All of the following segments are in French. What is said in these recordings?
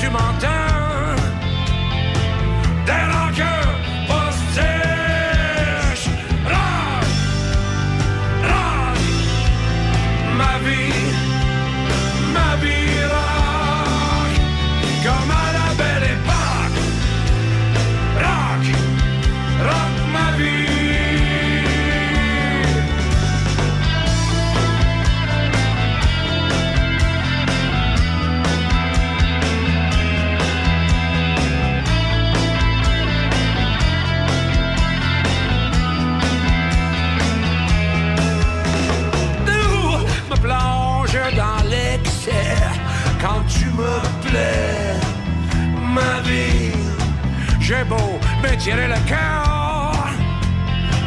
tu m'entends? J'ai beau me tirer le cœur,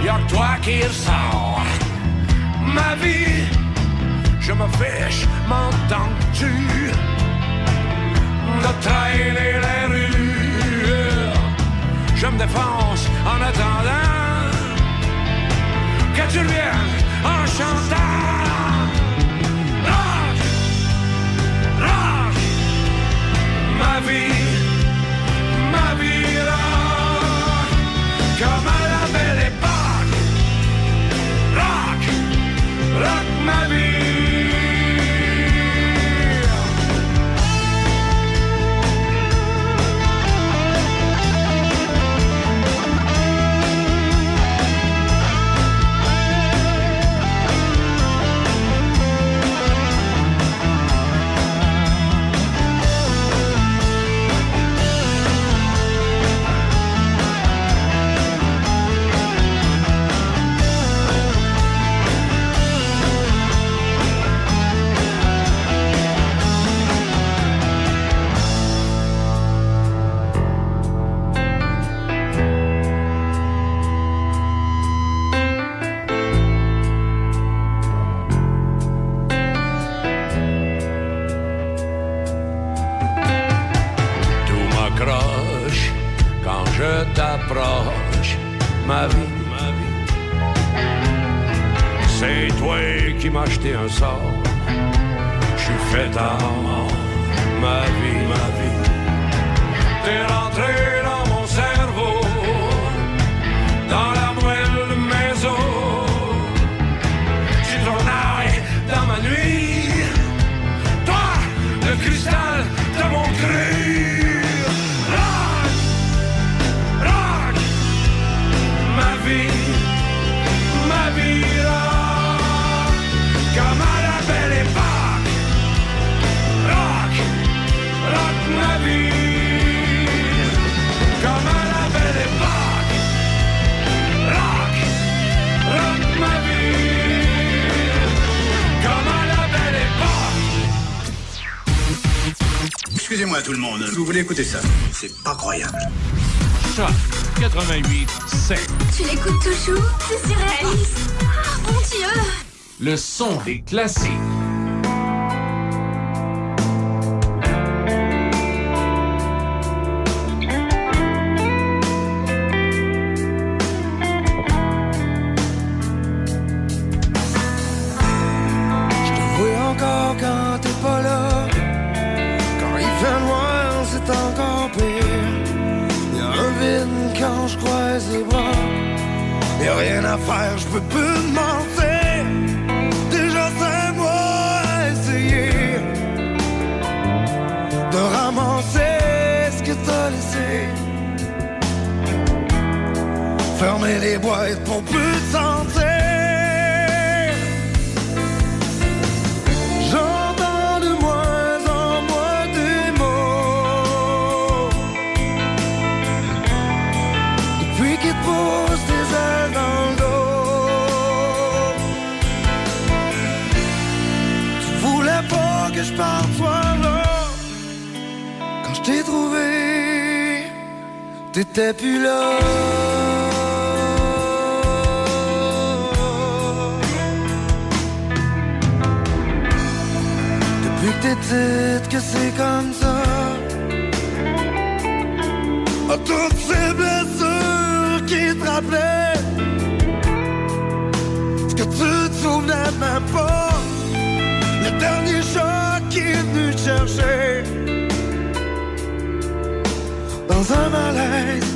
y'a que toi qui ressort, ma vie. Je me fiche, m'entends-tu, de traîner les rues. Je me défonce en attendant que tu reviennes en chantant. Ma vie, ma vie rock ma vie. Ma vie, ma vie. C'est toi qui m'as acheté un sort. Je suis fait à mort, ma vie, ma vie. T'es rentré tout le monde, vous voulez écouter ça? C'est pas croyable. Choc 88 7. Tu l'écoutes toujours? C'est surréaliste. Ah, mon Dieu Le son des classiques. Y a rien à faire, je peux plus te mentir. Déjà mois à essayer de ramasser ce que t'as laissé. Fermer les boîtes pour plus te T'étais plus là. Depuis que petite que c'est comme ça. À toutes ces blessures qui te rappelaient. Ce que tu te souvenais même pas. Le dernier choc qui est venu te chercher dans un malaise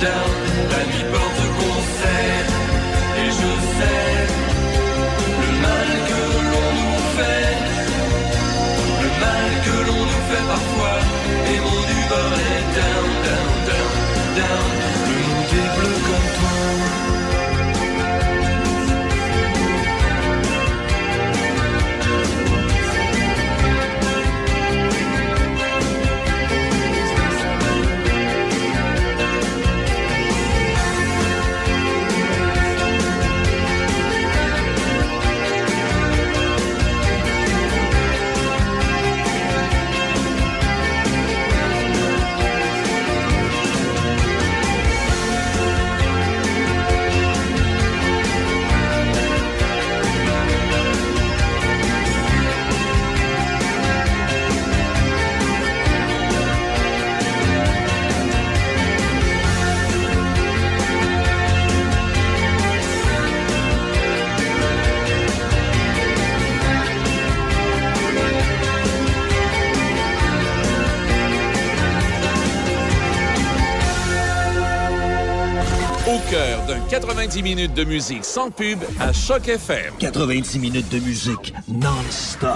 down, la nuit 90 minutes de musique sans pub à Choc FM. 90 minutes de musique non-stop.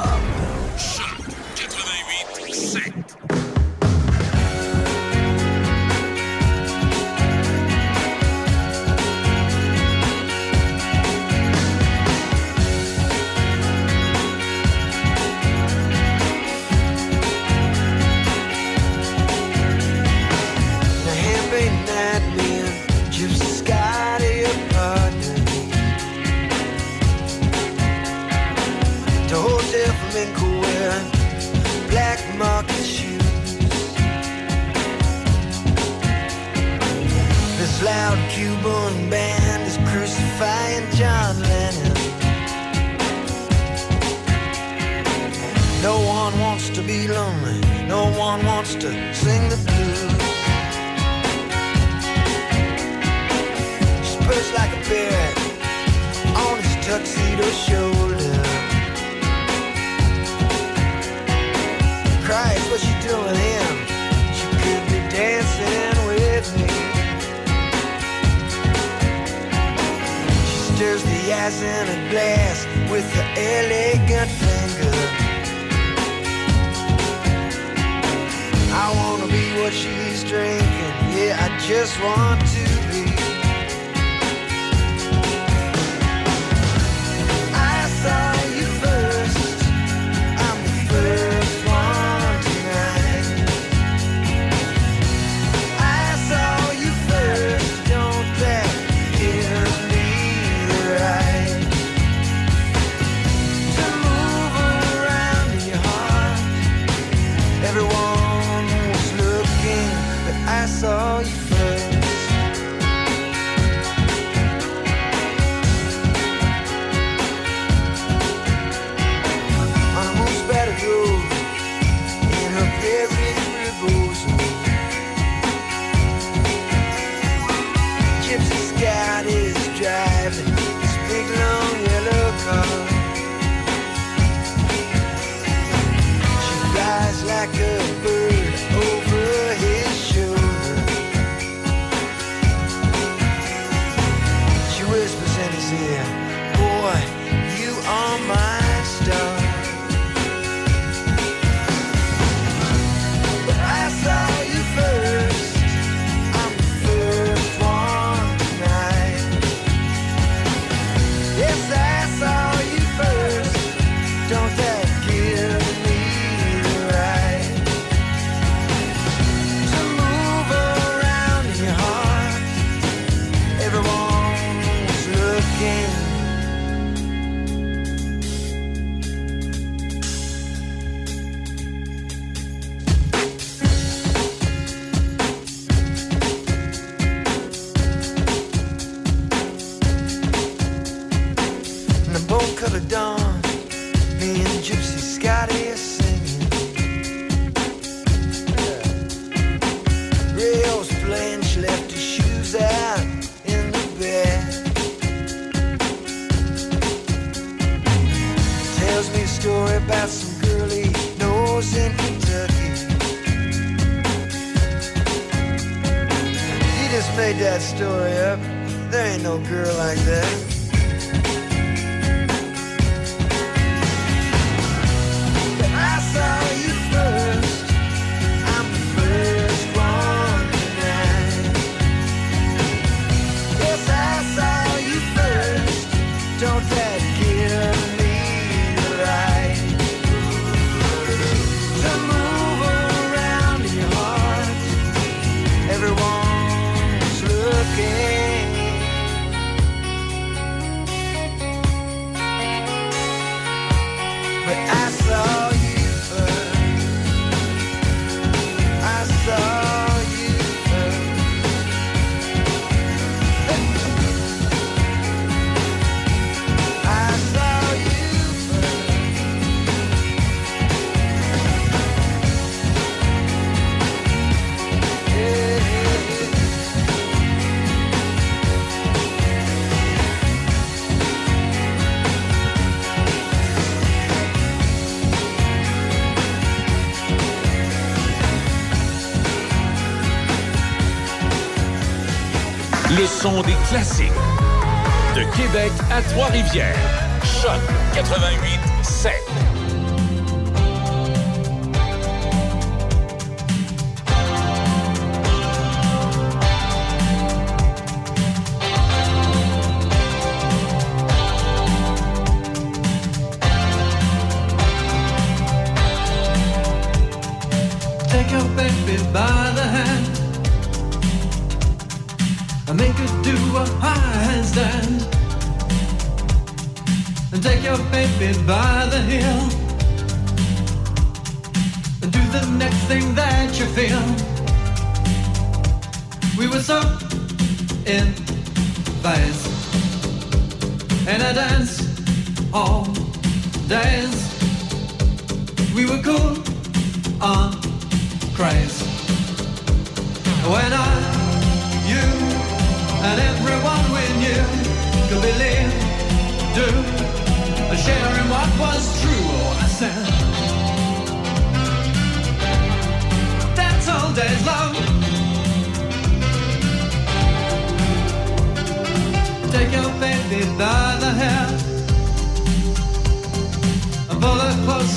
De Québec à Trois-Rivières. Choc 88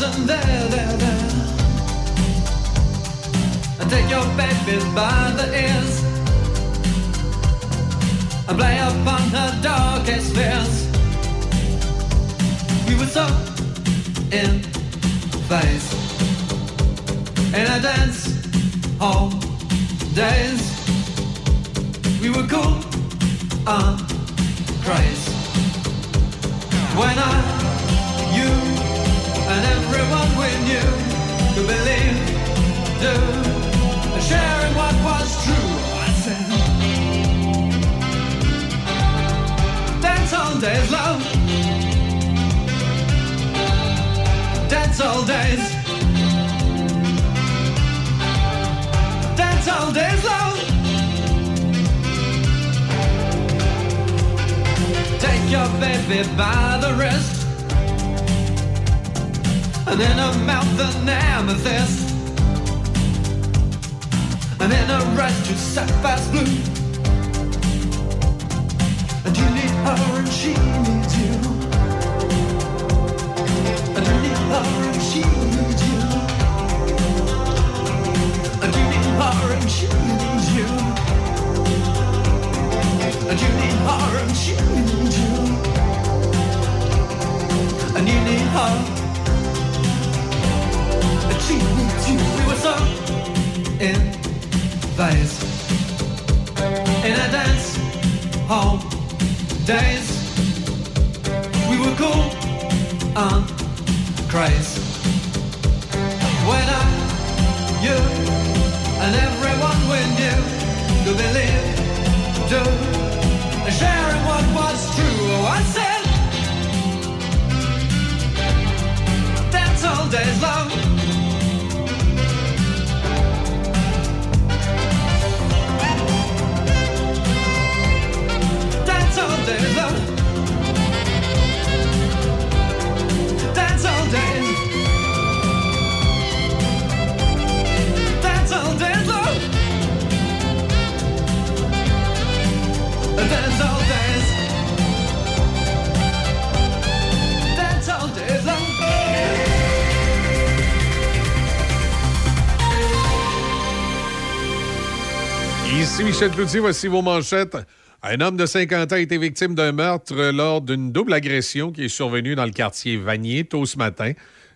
and there, there, there and take your baby by the ears and play upon her darkest fears. We were so in phase in a dance hall days. We were cool on craze when I, you, and everyone we knew could believe, do sharing what was true. I said, dance all days, love. Dance all days. Dance all days, love. Take your baby by the wrist, and in her mouth an amethyst and in a red to sapphire's blue. And you need her and she needs you. And you need her and she needs you. And you need her and she needs you. And you need her and she needs you. And you need her. And she needs you. We were so in phase in a dance hall days. We were cool on craze. When I, you, and everyone we knew to believe, do, sharing what was true. Oh, I said, all days love. Isimi Shell Kluziva si vu mansheta Un homme de 50 ans a été victime d'un meurtre lors d'une double agression qui est survenue dans le quartier Vanier tôt ce matin.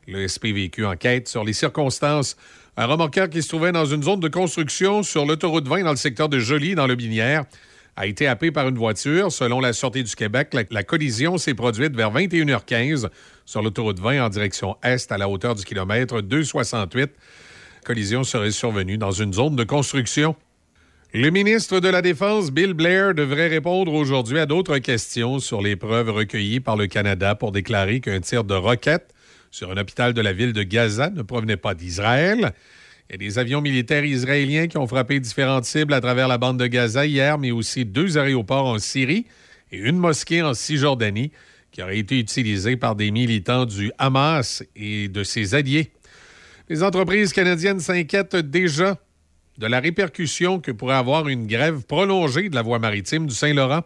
Le SPVQ enquête sur les circonstances. Un remorqueur qui se trouvait dans une zone de construction sur l'autoroute 20 dans le secteur de Joly, dans le Binière, a été happé par une voiture. Selon la Sûreté du Québec, la, la collision s'est produite vers 21h15 sur l'autoroute 20 en direction est à la hauteur du kilomètre 268. La collision serait survenue dans une zone de construction. Le ministre de la Défense, Bill Blair, devrait répondre aujourd'hui à d'autres questions sur les preuves recueillies par le Canada pour déclarer qu'un tir de roquette sur un hôpital de la ville de Gaza ne provenait pas d'Israël. Il y a des avions militaires israéliens qui ont frappé différentes cibles à travers la bande de Gaza hier, mais aussi deux aéroports en Syrie et une mosquée en Cisjordanie qui aurait été utilisée par des militants du Hamas et de ses alliés. Les entreprises canadiennes s'inquiètent déjà de la répercussion que pourrait avoir une grève prolongée de la voie maritime du Saint-Laurent.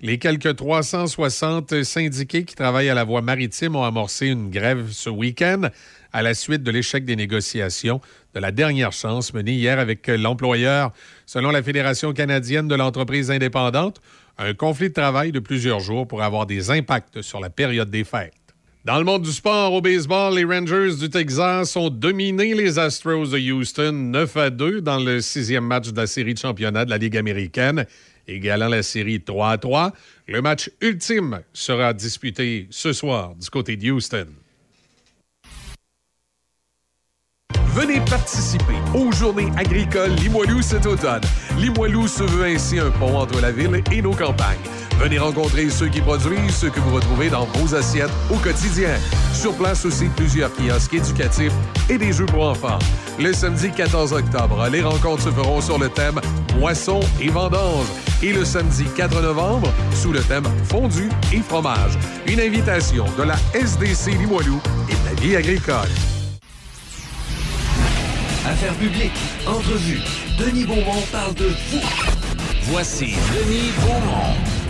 Les quelques 360 syndiqués qui travaillent à la voie maritime ont amorcé une grève ce week-end à la suite de l'échec des négociations de la dernière chance menée hier avec l'employeur. Selon la Fédération canadienne de l'entreprise indépendante, un conflit de travail de plusieurs jours pourrait avoir des impacts sur la période des fêtes. Dans le monde du sport, au baseball, les Rangers du Texas ont dominé les Astros de Houston 9 à 2 dans le sixième match de la série de championnat de la Ligue américaine, égalant la série 3 à 3. Le match ultime sera disputé ce soir du côté de Houston. Venez participer aux Journées agricoles Limoilou cet automne. Limoilou se veut ainsi un pont entre la ville et nos campagnes. Venez rencontrer ceux qui produisent ce que vous retrouvez dans vos assiettes au quotidien. Sur place aussi, plusieurs kiosques éducatifs et des jeux pour enfants. Le samedi 14 octobre, les rencontres se feront sur le thème Moisson et vendange. Et le samedi 4 novembre, sous le thème Fondu et fromage. Une invitation de la SDC Limoilou et de la vie agricole. Affaires publiques, entrevue. Denis Beaumont parle de vous. Voici Denis Beaumont.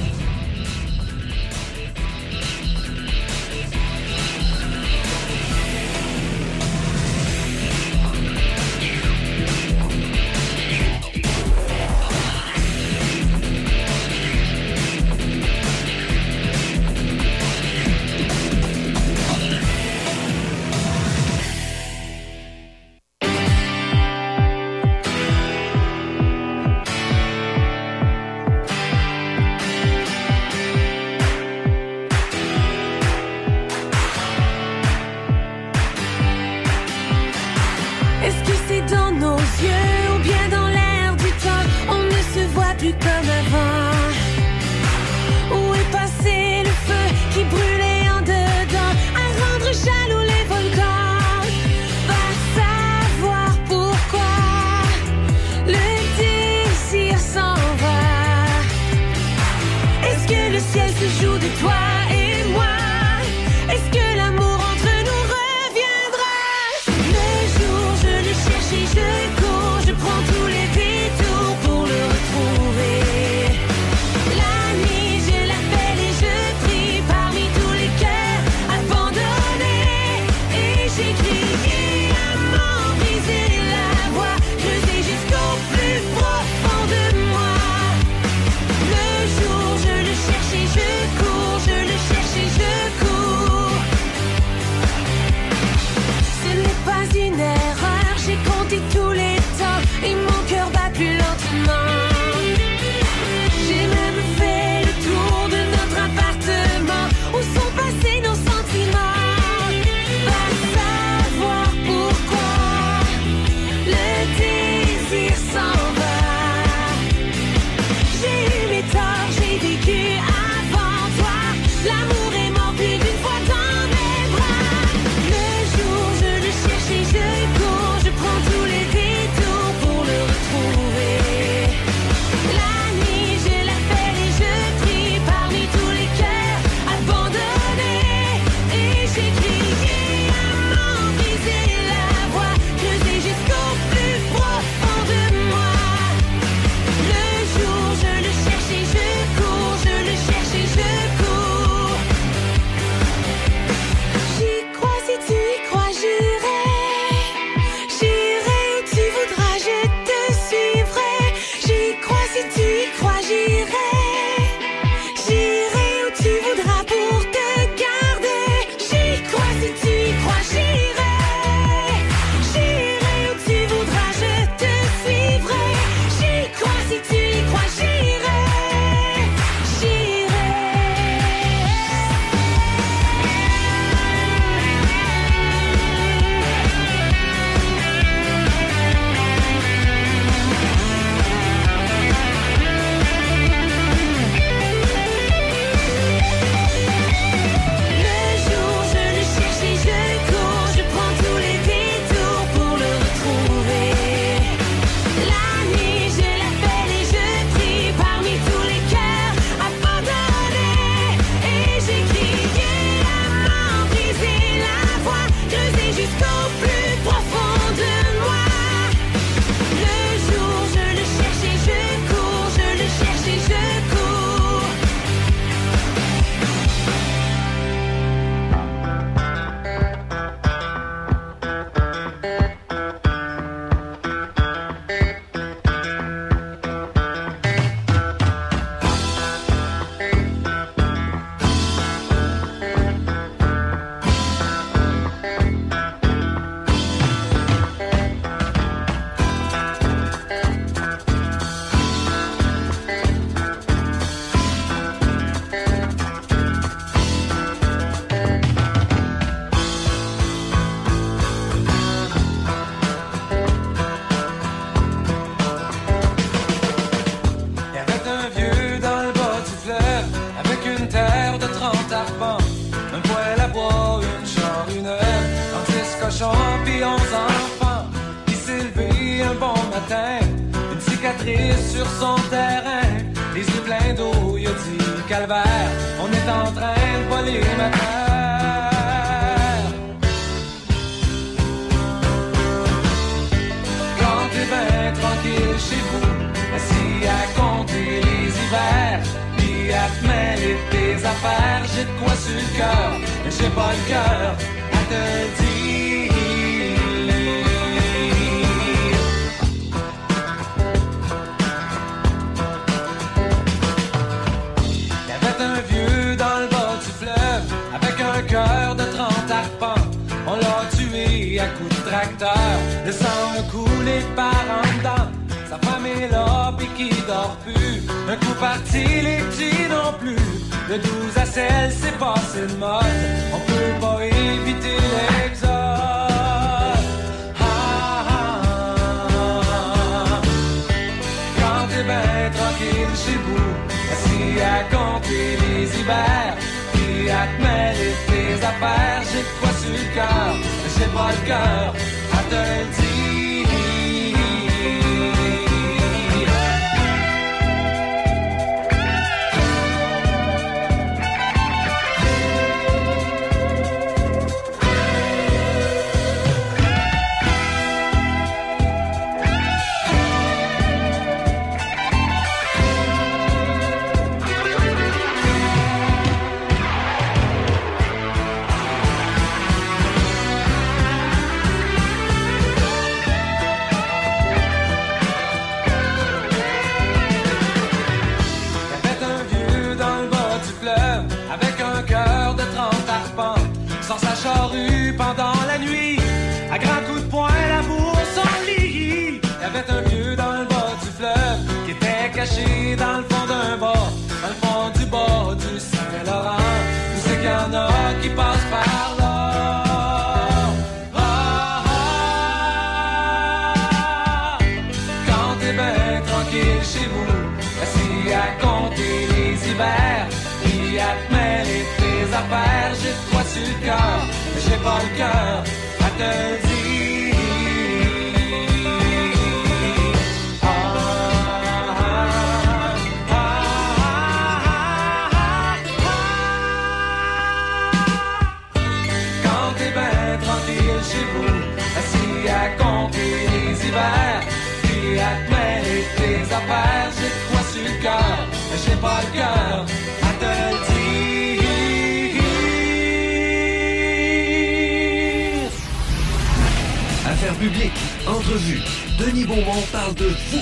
Denis Beaumont parle de vous.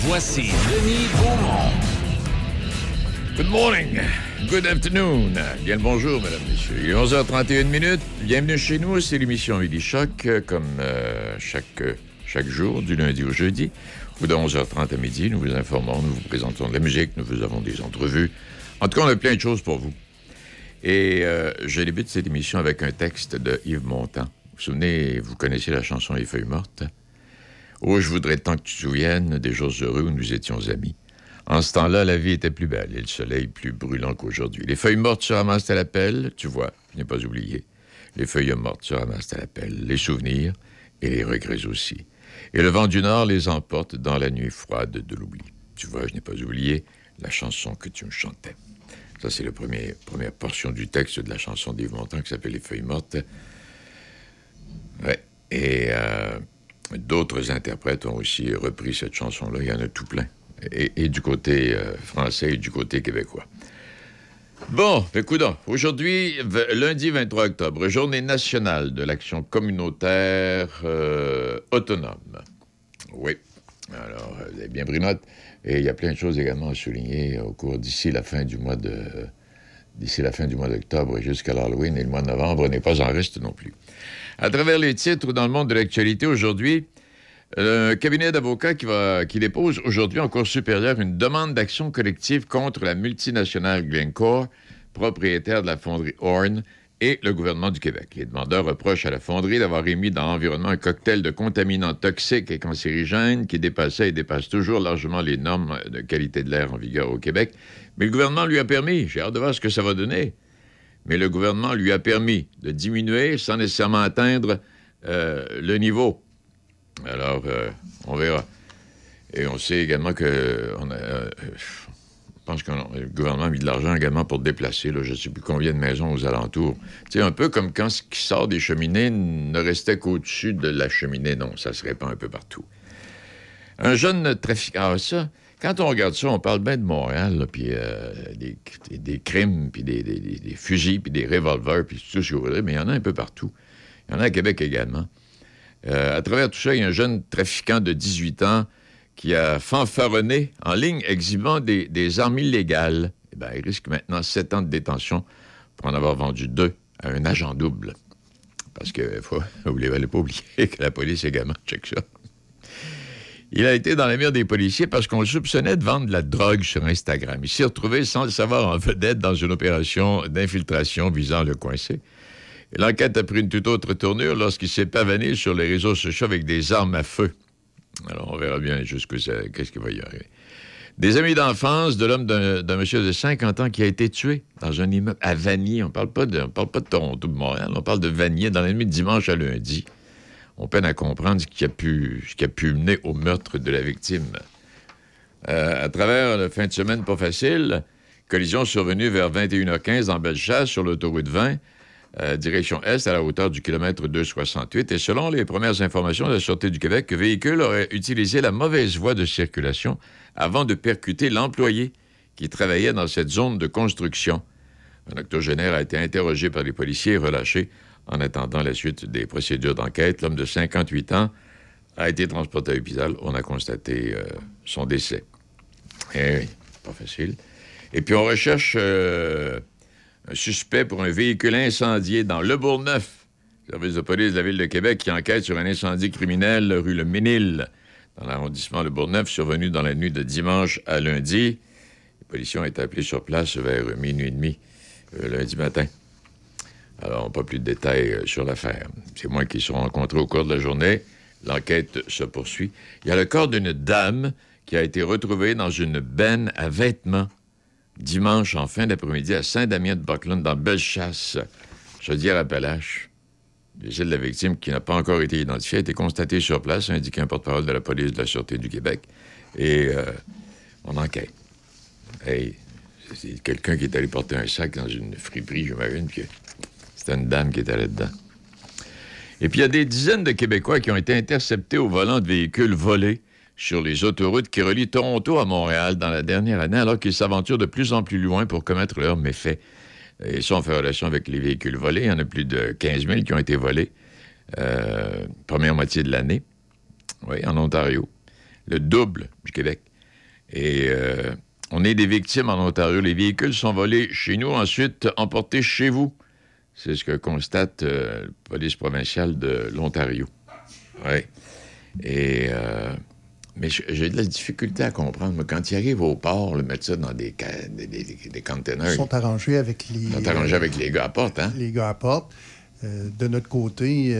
Voici Denis Beaumont. Good morning. Good afternoon. Bien le bonjour, mesdames, messieurs. Il est 11h31 minutes. Bienvenue chez nous. C'est l'émission Midi Choc, comme euh, chaque, chaque jour, du lundi au jeudi. Ou de 11h30 à midi, nous vous informons, nous vous présentons de la musique, nous vous avons des entrevues. En tout cas, on a plein de choses pour vous. Et euh, je débute cette émission avec un texte de Yves Montand. Vous vous souvenez, vous connaissez la chanson Les feuilles mortes? Oh, je voudrais tant que tu te souviennes des jours heureux où nous étions amis. En ce temps-là, la vie était plus belle et le soleil plus brûlant qu'aujourd'hui. Les feuilles mortes se ramassent à la pelle, tu vois, je n'ai pas oublié. Les feuilles mortes se ramassent à la pelle, les souvenirs et les regrets aussi. Et le vent du nord les emporte dans la nuit froide de l'oubli. Tu vois, je n'ai pas oublié la chanson que tu me chantais. Ça, c'est la première, portion du texte de la chanson d'Yves Montand qui s'appelle Les feuilles mortes. Ouais. Et euh, d'autres interprètes ont aussi repris cette chanson-là. Il y en a tout plein. Et, du côté euh, français et du côté québécois. Bon, écoute, aujourd'hui, lundi 23 octobre, journée nationale de l'action communautaire euh, autonome. Oui. Alors, euh, vous avez bien pris. Et il y a plein de choses également à souligner au cours d'ici la fin du mois de d'ici la fin du mois d'octobre jusqu'à l'Halloween et le mois de novembre n'est pas en reste non plus. À travers les titres dans le monde de l'actualité aujourd'hui, un cabinet d'avocats qui, dépose aujourd'hui en Cour supérieure une demande d'action collective contre la multinationale Glencore, propriétaire de la fonderie Horn, et le gouvernement du Québec. Les demandeurs reprochent à la fonderie d'avoir émis dans l'environnement un cocktail de contaminants toxiques et cancérigènes qui dépassait et dépasse toujours largement les normes de qualité de l'air en vigueur au Québec. Mais le gouvernement lui a permis, j'ai hâte de voir ce que ça va donner, mais le gouvernement lui a permis de diminuer sans nécessairement atteindre euh, le niveau alors, euh, on verra. Et on sait également que euh, je pense que le gouvernement a mis de l'argent également pour déplacer, je ne sais plus combien de maisons aux alentours. Sais, un peu comme quand ce qui sort des cheminées ne restait qu'au-dessus de la cheminée. Non, ça se répand un peu partout. Un jeune trafiquant, ah, ça, quand on regarde ça, on parle bien de Montréal, puis euh, des, crimes, puis des, fusils, puis des revolvers, puis tout ce que vous voudrez, mais il y en a un peu partout. Il y en a à Québec également. Euh, à travers tout ça, il y a un jeune trafiquant de 18 ans qui a fanfaronné en ligne exhibant des, armes illégales. Eh ben, il risque maintenant 7 ans de détention pour en avoir vendu deux à un agent double. Parce que, vous ne l'avez pas oublier que la police également check ça. Il a été dans la mire des policiers parce qu'on le soupçonnait de vendre de la drogue sur Instagram. Il s'est retrouvé sans le savoir en vedette dans une opération d'infiltration visant le coincer. L'enquête a pris une toute autre tournure lorsqu'il s'est pavané sur les réseaux sociaux avec des armes à feu. Alors, on verra bien jusqu'où qu'est-ce qui va y arriver. Des amis d'enfance de l'homme d'un monsieur de 50 ans qui a été tué dans un immeuble à Vanier. On parle pas de, on parle pas de Toronto, de Montréal, on parle de Vanier dans la nuit de dimanche à lundi. On peine à comprendre ce qui a pu, mener au meurtre de la victime. Euh, à travers la fin de semaine pas facile, collision survenue vers 21h15 dans Bellechasse sur l'autoroute 20, euh, direction est à la hauteur du kilomètre 268. Et selon les premières informations de la Sûreté du Québec, le véhicule aurait utilisé la mauvaise voie de circulation avant de percuter l'employé qui travaillait dans cette zone de construction. Un octogénaire a été interrogé par les policiers et relâché en attendant la suite des procédures d'enquête. L'homme de 58 ans a été transporté à l'hôpital. On a constaté euh, son décès. Eh pas facile. Et puis on recherche euh, un suspect pour un véhicule incendié dans Le Bourgneuf. Service de police de la Ville de Québec qui enquête sur un incendie criminel rue Le Ménil, dans l'arrondissement Le Bourgneuf, survenu dans la nuit de dimanche à lundi. Les policiers ont été appelés sur place vers minuit et demi euh, lundi matin. Alors, pas plus de détails euh, sur l'affaire. C'est moi qui seront rencontrés au cours de la journée. L'enquête se poursuit. Il y a le corps d'une dame qui a été retrouvée dans une benne à vêtements dimanche en fin d'après-midi à Saint-Damien-de-Buckland, dans Bellechasse, Chaudière-Appalaches. Le de la victime, qui n'a pas encore été identifié, a été constaté sur place, a indiqué un porte-parole de la police de la Sûreté du Québec. Et euh, on enquête. Hey, c'est quelqu'un qui est allé porter un sac dans une friperie, j'imagine, puis c'était une dame qui était là-dedans. Et puis, il y a des dizaines de Québécois qui ont été interceptés au volant de véhicules volés sur les autoroutes qui relient Toronto à Montréal dans la dernière année, alors qu'ils s'aventurent de plus en plus loin pour commettre leurs méfaits. Et ça, on fait relation avec les véhicules volés. Il y en a plus de 15 000 qui ont été volés euh, première moitié de l'année. Oui, en Ontario. Le double du Québec. Et euh, on est des victimes en Ontario. Les véhicules sont volés chez nous, ensuite emportés chez vous. C'est ce que constate euh, la police provinciale de l'Ontario. Oui. Et. euh, mais j'ai de la difficulté à comprendre. Moi, quand ils arrivent au port, le mettre ça dans des, des, des, des containers. Ils sont arrangés avec les, Ils sont arrangés avec les gars à porte, hein? les gars à porte. Euh, de notre côté,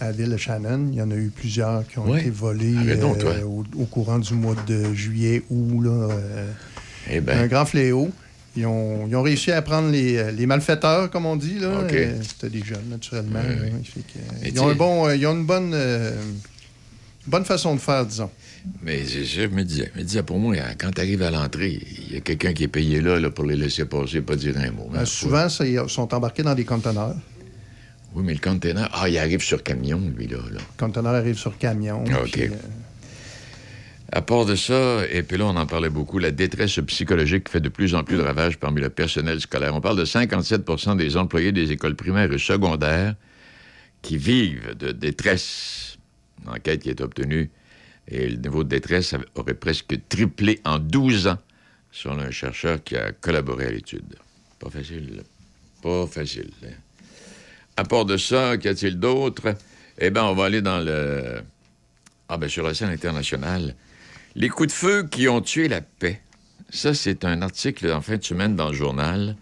à l'île Shannon, il y en a eu plusieurs qui ont Ouais. été volés donc, euh, toi. au, au courant du mois de juillet, août. Là, euh, Eh ben. Un grand fléau. Ils ont, ils ont réussi à prendre les, euh, les malfaiteurs, comme on dit. Là. Euh, C'était des jeunes, naturellement. Que, euh, ils, ont un bon, ils ont une bonne, euh, bonne façon de faire, disons. Mais ça, je me disais. Je me disais, pour moi, quand tu arrives à l'entrée, il y a quelqu'un qui est payé là, là, pour les laisser passer, pas dire un mot. Hein. souvent, ils sont embarqués dans des conteneurs. Oui, mais le conteneur, ah, il arrive sur camion, lui, là. là. Le conteneur arrive sur camion. Ah, OK. puis, euh, À part de ça, et puis là, on en parlait beaucoup, la détresse psychologique fait de plus en plus de ravages parmi le personnel scolaire. On parle de 57% des employés des écoles primaires et secondaires qui vivent de détresse. Une enquête qui est obtenue et le niveau de détresse aurait presque triplé en 12 ans, selon un chercheur qui a collaboré à l'étude. Pas facile. Pas facile. hein. À part de ça, qu'y a-t-il d'autre? Eh bien, on va aller dans le... Ah, bien, sur la scène internationale. Les coups de feu qui ont tué la paix. Ça, c'est un article en fin de semaine dans le journal.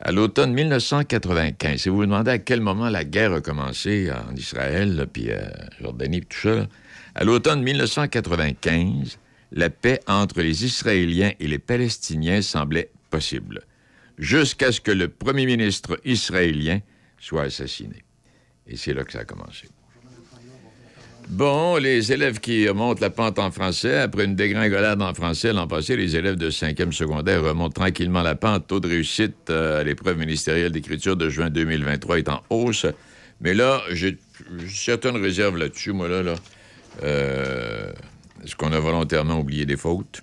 À l'automne 1995, si vous vous demandez à quel moment la guerre a commencé en Israël, puis euh, Jordanie, puis tout ça, à l'automne 1995, la paix entre les Israéliens et les Palestiniens semblait possible, jusqu'à ce que le premier ministre israélien soit assassiné. Et c'est là que ça a commencé. Bon, les élèves qui remontent la pente en français, après une dégringolade en français l'an passé, les élèves de 5e secondaire remontent tranquillement la pente. Taux de réussite euh, à l'épreuve ministérielle d'écriture de juin 2023 est en hausse. Mais là, j'ai certaines réserves là-dessus, moi, là. Euh, Est-ce qu'on a volontairement oublié des fautes?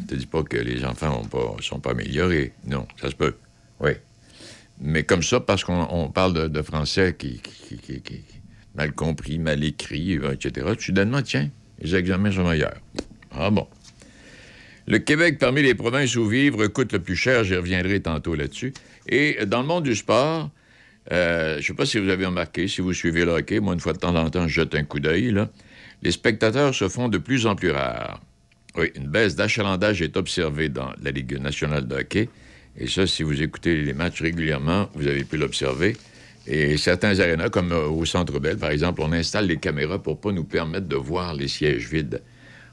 Je te dis pas que les enfants ne sont pas améliorés. Non, ça se peut. Oui. Mais comme ça, parce qu'on on parle de, français qui- mal compris, mal écrit, euh, etc., soudainement, tiens, les examens sont meilleurs. Ah bon. Le Québec, parmi les provinces où vivre coûte le plus cher, j'y reviendrai tantôt là-dessus. Et dans le monde du sport, euh, je ne sais pas si vous avez remarqué, si vous suivez le hockey, moi, une fois de temps en temps, je jette un coup d'œil. Les spectateurs se font de plus en plus rares. Oui, une baisse d'achalandage est observée dans la Ligue nationale de hockey. Et ça, si vous écoutez les matchs régulièrement, vous avez pu l'observer. Et certains arénas, comme euh, au Centre Bell, par exemple, on installe les caméras pour pas nous permettre de voir les sièges vides.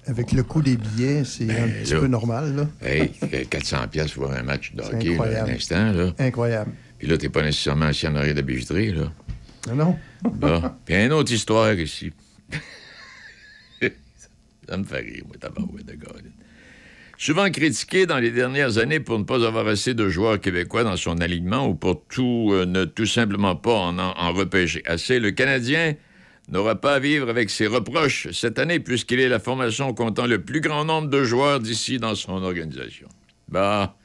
Avec le coût des billets, c'est un petit Ben, là. peu normal, là. Hey, 400 pièces pour un match de hockey, là, un instant, là. Incroyable. Puis là, t'es pas nécessairement assis en arrière de la bijouterie, là. Non, non. Bon. Puis une autre histoire ici. Ça me fait rire, moi, tabarouette de gars. Souvent critiqué dans les dernières années pour ne pas avoir assez de joueurs québécois dans son alignement ou pour tout, euh, ne tout simplement pas en, en, repêcher assez, le Canadien n'aura pas à vivre avec ses reproches cette année puisqu'il est la formation comptant le plus grand nombre de joueurs d'ici dans son organisation. Bah,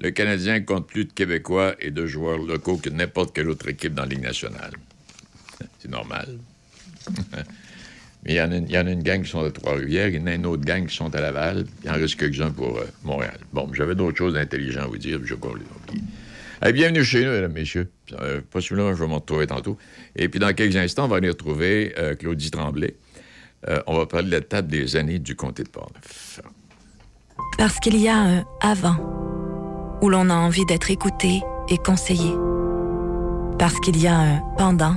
le Canadien compte plus de Québécois et de joueurs locaux que n'importe quelle autre équipe dans la Ligue nationale. C'est normal. Mais il y, en a une- y a une gang qui sont de Trois-Rivières, il y en a une autre gang qui sont à Laval, il en reste quelques-uns pour euh, Montréal. Bon, j'avais d'autres choses intelligentes à vous dire, puis je je les. Allez, bienvenue chez nous, mesdames, messieurs. Euh, possiblement, je vais m'en retrouver tantôt. Et puis, dans quelques instants, on va aller retrouver euh, Claudie Tremblay. Euh, on va parler de la table des années du comté de Portneuf. Parce qu'il y a un avant où l'on a envie d'être écouté et conseillé. Parce qu'il y a un pendant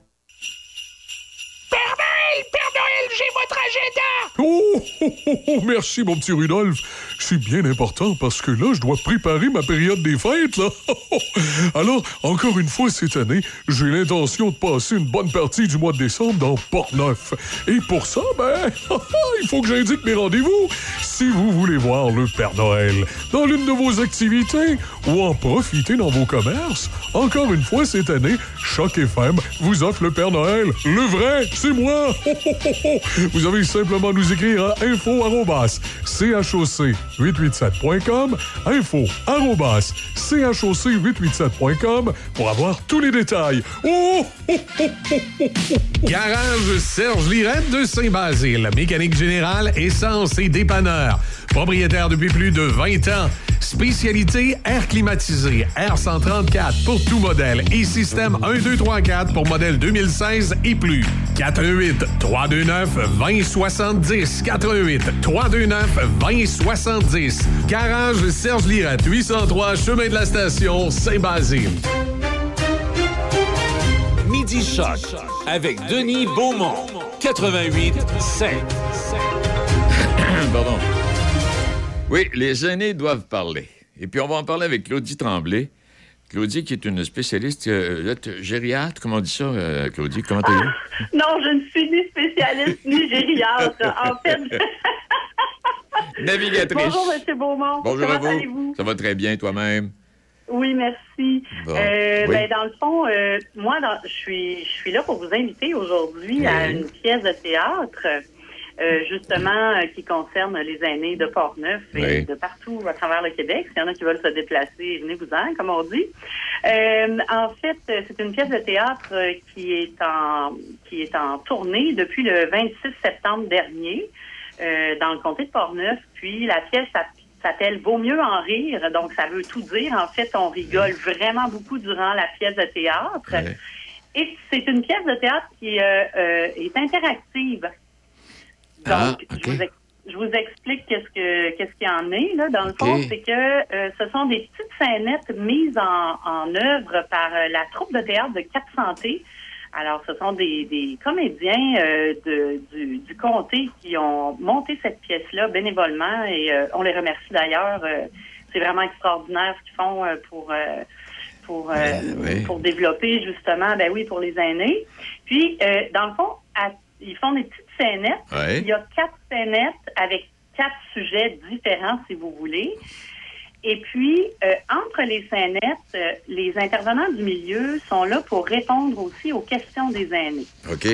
Oh, oh, oh, oh, merci, mon petit Rudolph. C'est bien important parce que là, je dois préparer ma période des fêtes, là. Alors, encore une fois, cette année, j'ai l'intention de passer une bonne partie du mois de décembre dans Port-Neuf. Et pour ça, ben, il faut que j'indique mes rendez-vous. Si vous voulez voir le Père Noël dans l'une de vos activités ou en profiter dans vos commerces, encore une fois, cette année, Choc FM vous offre le Père Noël. Le vrai, c'est moi. Vous avez simplement nous écrire à info choc887.com, info choc887.com pour avoir tous les détails. Oh! Garage Serge Lirette de Saint-Basile. Mécanique générale, essence et dépanneur. Propriétaire depuis plus de 20 ans. Spécialité air climatisé, R134 pour tout modèle et système 1, 2, 3, 4 pour modèle 2016 et plus. 418 329 2070 418 329 2070 Garage Serge Lirette, 803 Chemin de la Station, Saint-Basile. Midi Choc avec Denis Beaumont. 88 5. Pardon. Oui, les aînés doivent parler. Et puis, on va en parler avec Claudie Tremblay. Claudie, qui est une spécialiste euh, t- gériatre, comment on dit ça, euh, Claudie? Comment t'es Non, je ne suis ni spécialiste ni gériatre. En fait, Navigatrice. bonjour, M. Beaumont. Bonjour Comment à vous. Ça va très bien, toi-même? Oui, merci. Bon, Euh, oui. ben, dans le fond, euh, moi, dans- je suis, je suis là pour vous inviter aujourd'hui à une pièce de théâtre, euh, justement, euh, qui concerne les aînés de Portneuf et Oui. de partout à travers le Québec. S'il y en a qui veulent se déplacer, venez-vous-en, comme on dit. Euh, en fait, c'est une pièce de théâtre qui est en qui est en tournée depuis le 26 septembre dernier dans le comté de Portneuf. Puis la pièce s'app- s'appelle Vaut mieux en rire, donc ça veut tout dire. En fait, on rigole vraiment beaucoup durant la pièce de théâtre. Et c'est une pièce de théâtre qui est interactive. Donc, Ah, je vous ex- je vous explique qu'est-ce que qu'est-ce qu'il y en est là. Dans le fond, c'est que euh, ce sont des petites scénettes mises en, en œuvre par euh, la troupe de théâtre de Cap Santé. Alors, ce sont des, des comédiens euh, de, du, du comté qui ont monté cette pièce-là bénévolement et on les remercie d'ailleurs. C'est vraiment extraordinaire ce qu'ils font pour pour oui. pour développer justement, ben oui, pour les aînés. Puis, dans le fond, à- ils font des petites scénettes. Ouais. Il y a quatre scénettes avec quatre sujets différents, si vous voulez. Et puis, euh, entre les scénettes, euh, les intervenants du milieu sont là pour répondre aussi aux questions des aînés. OK.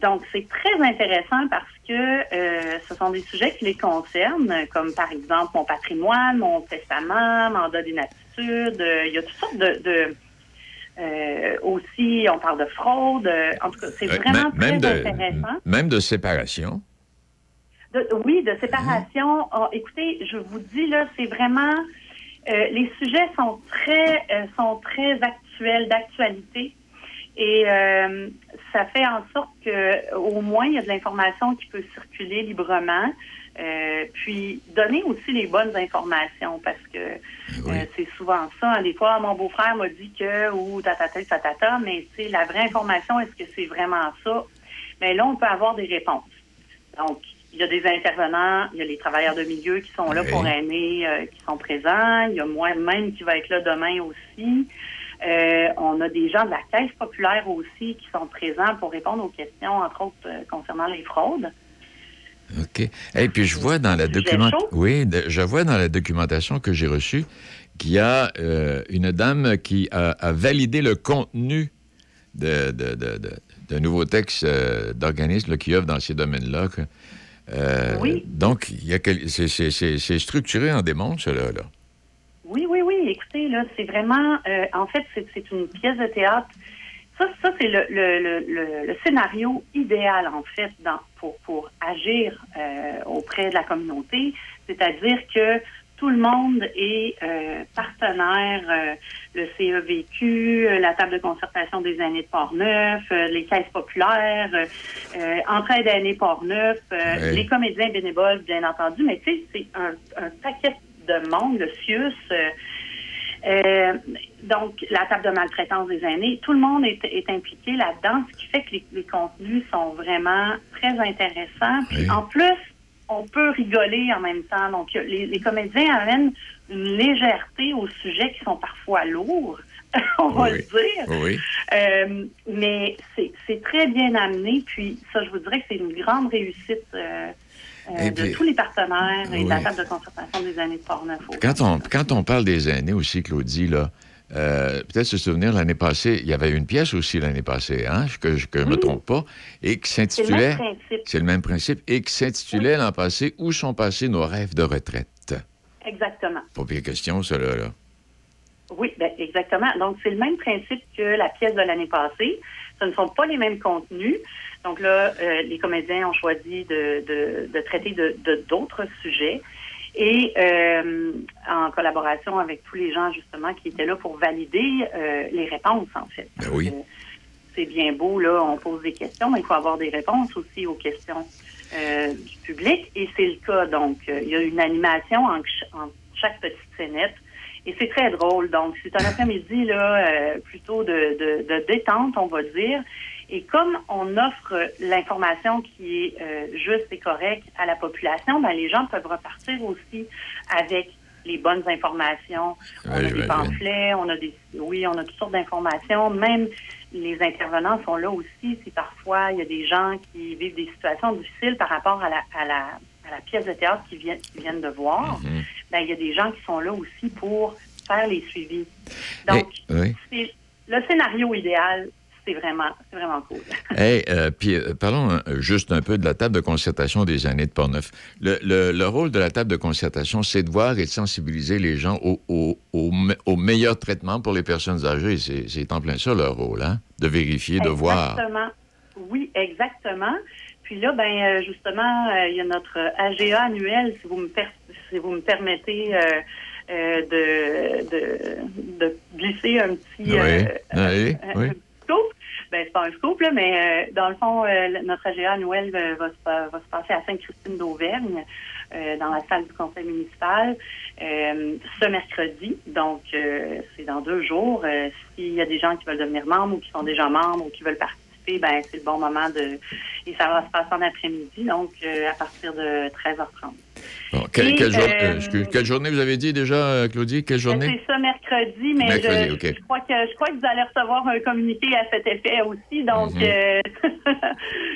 Donc, c'est très intéressant parce que euh, ce sont des sujets qui les concernent, comme par exemple mon patrimoine, mon testament, mandat d'inaptitude. Il y a toutes sortes de... de euh, aussi, on parle de fraude. Euh, En tout cas, c'est Euh, vraiment même, très de, intéressant. même de séparation? De- oui, de séparation. Oh, écoutez, je vous dis là, c'est vraiment euh, les sujets sont très euh, sont très actuels, d'actualité, et euh, ça fait en sorte que au moins il y a de l'information qui peut circuler librement. Euh, puis donner aussi les bonnes informations parce que euh, c'est souvent ça. hein. Des fois, mon beau-frère m'a dit que ou tatata tatata, mais c'est la vraie information. Est-ce que c'est vraiment ça? Mais là, on peut avoir des réponses. Donc, il y a des intervenants, il y a les travailleurs de milieu qui sont là Oui. pour aimer, euh, qui sont présents. Il y a moi-même qui va être là demain aussi. Euh, on a des gens de la Caisse populaire aussi qui sont présents pour répondre aux questions, entre autres, euh, concernant les fraudes. OK. Et puis, je vois dans la documentation... Oui, je vois dans la documentation que j'ai reçue qu'il y a euh, une dame qui a, a validé le contenu de, de, de, de- de nouveaux textes euh, d'organismes qui œuvrent dans ces domaines-là. euh, Oui. Donc, il y a quel- c'est- structuré en démontre, cela. Là. Oui, oui, oui. Écoutez, là, c'est vraiment, en fait, c'est une pièce de théâtre. Ça, ça c'est le, le, le, le- scénario idéal, en fait, dans, pour, pour agir euh, auprès de la communauté. C'est-à-dire que tout le monde est euh, partenaire, euh, le CEVQ, euh, la table de concertation des années de Port-Neuf, euh, les caisses populaires, euh, Entraide années Port-Neuf, euh, les comédiens bénévoles, bien entendu, mais tu sais, c'est un, un paquet de monde, le CIUS, euh, donc, la table de maltraitance des aînés, tout le monde est, est impliqué là-dedans, ce qui fait que les, les contenus sont vraiment très intéressants. Puis, en plus, on peut rigoler en même temps. Donc, les, les comédiens amènent une légèreté aux sujets qui sont parfois lourds, on va le dire. Oui. Euh, mais c'est très bien amené. Puis, ça, je vous dirais que c'est une grande réussite euh, Et de puis- tous les partenaires et de la Oui. table de concertation des années de Portneuf. Quand on, quand on parle des aînés aussi, Claudie, là, euh, peut-être se souvenir, l'année passée, il y avait une pièce aussi l'année passée, hein, que, je- ne me trompe pas, et qui C'est le s'intitulait... même principe. C'est le même principe, et qui s'intitulait l'an passé « Où sont passés nos rêves de retraite? Exactement. » Pas pire question, cela, là. Oui, ben, exactement. Donc, c'est le même principe que la pièce de l'année passée. Ce ne sont pas les mêmes contenus. Donc là, euh, les comédiens ont choisi de, de, de traiter de d'autres sujets. Et euh, en collaboration avec tous les gens, justement, qui étaient là pour valider euh, les réponses, en fait. Ben oui. C'est bien beau, là, on pose des questions, mais il faut avoir des réponses aussi aux questions euh, du public. Et c'est le cas. Donc, il y a une animation en, ch- en chaque petite scénette. Et c'est très drôle. Donc, c'est un après-midi là, plutôt de, de, de détente, on va dire. Et comme on offre l'information qui est euh, juste et correcte à la population, ben, les gens peuvent repartir aussi avec les bonnes informations. On a des pamphlets, on a des, oui, on a toutes sortes d'informations. Même les intervenants sont là aussi. Si parfois il y a des gens qui vivent des situations difficiles par rapport à la, à la, à la pièce de théâtre qu'ils viennent, qu'ils viennent de voir, Mhm. ben, il y a des gens qui sont là aussi pour faire les suivis. Donc, Eh, oui. c'est le scénario idéal, c'est vraiment, c'est vraiment cool. Hey, euh, puis euh, parlons euh, juste un peu de la table de concertation des années de Portneuf. Le, le, le rôle de la table de concertation, c'est de voir et de sensibiliser les gens au, au, au, me- au meilleur traitement pour les personnes âgées. C'est en plein ça leur rôle, hein? De vérifier, de voir. Exactement. Oui, exactement. Puis là, ben justement, euh, il y a notre AGA annuel, si vous me, per- si vous me permettez euh, de, de, de glisser un petit... Oui, euh, oui, un- oui. un petit scoop. Ben, c'est pas un scoop, là, mais euh, dans le fond, euh, notre AGA annuel euh, va, se, va se passer à Sainte-Christine d'Auvergne, dans la salle du conseil municipal, ce mercredi. Donc, c'est dans deux jours. S'il y a des gens qui veulent devenir membres ou qui sont déjà membres ou qui veulent participer, ben c'est le bon moment de... Et ça va se passer en après-midi, donc euh, à partir de 13h30. Bon, quelle, Et, quelle jour- euh, euh, quelle journée vous avez dit déjà, Claudie? Quelle journée? C'est ça mercredi, mais Mercredi, je, crois que je crois que vous allez recevoir un communiqué à cet effet aussi. Donc, Mhm.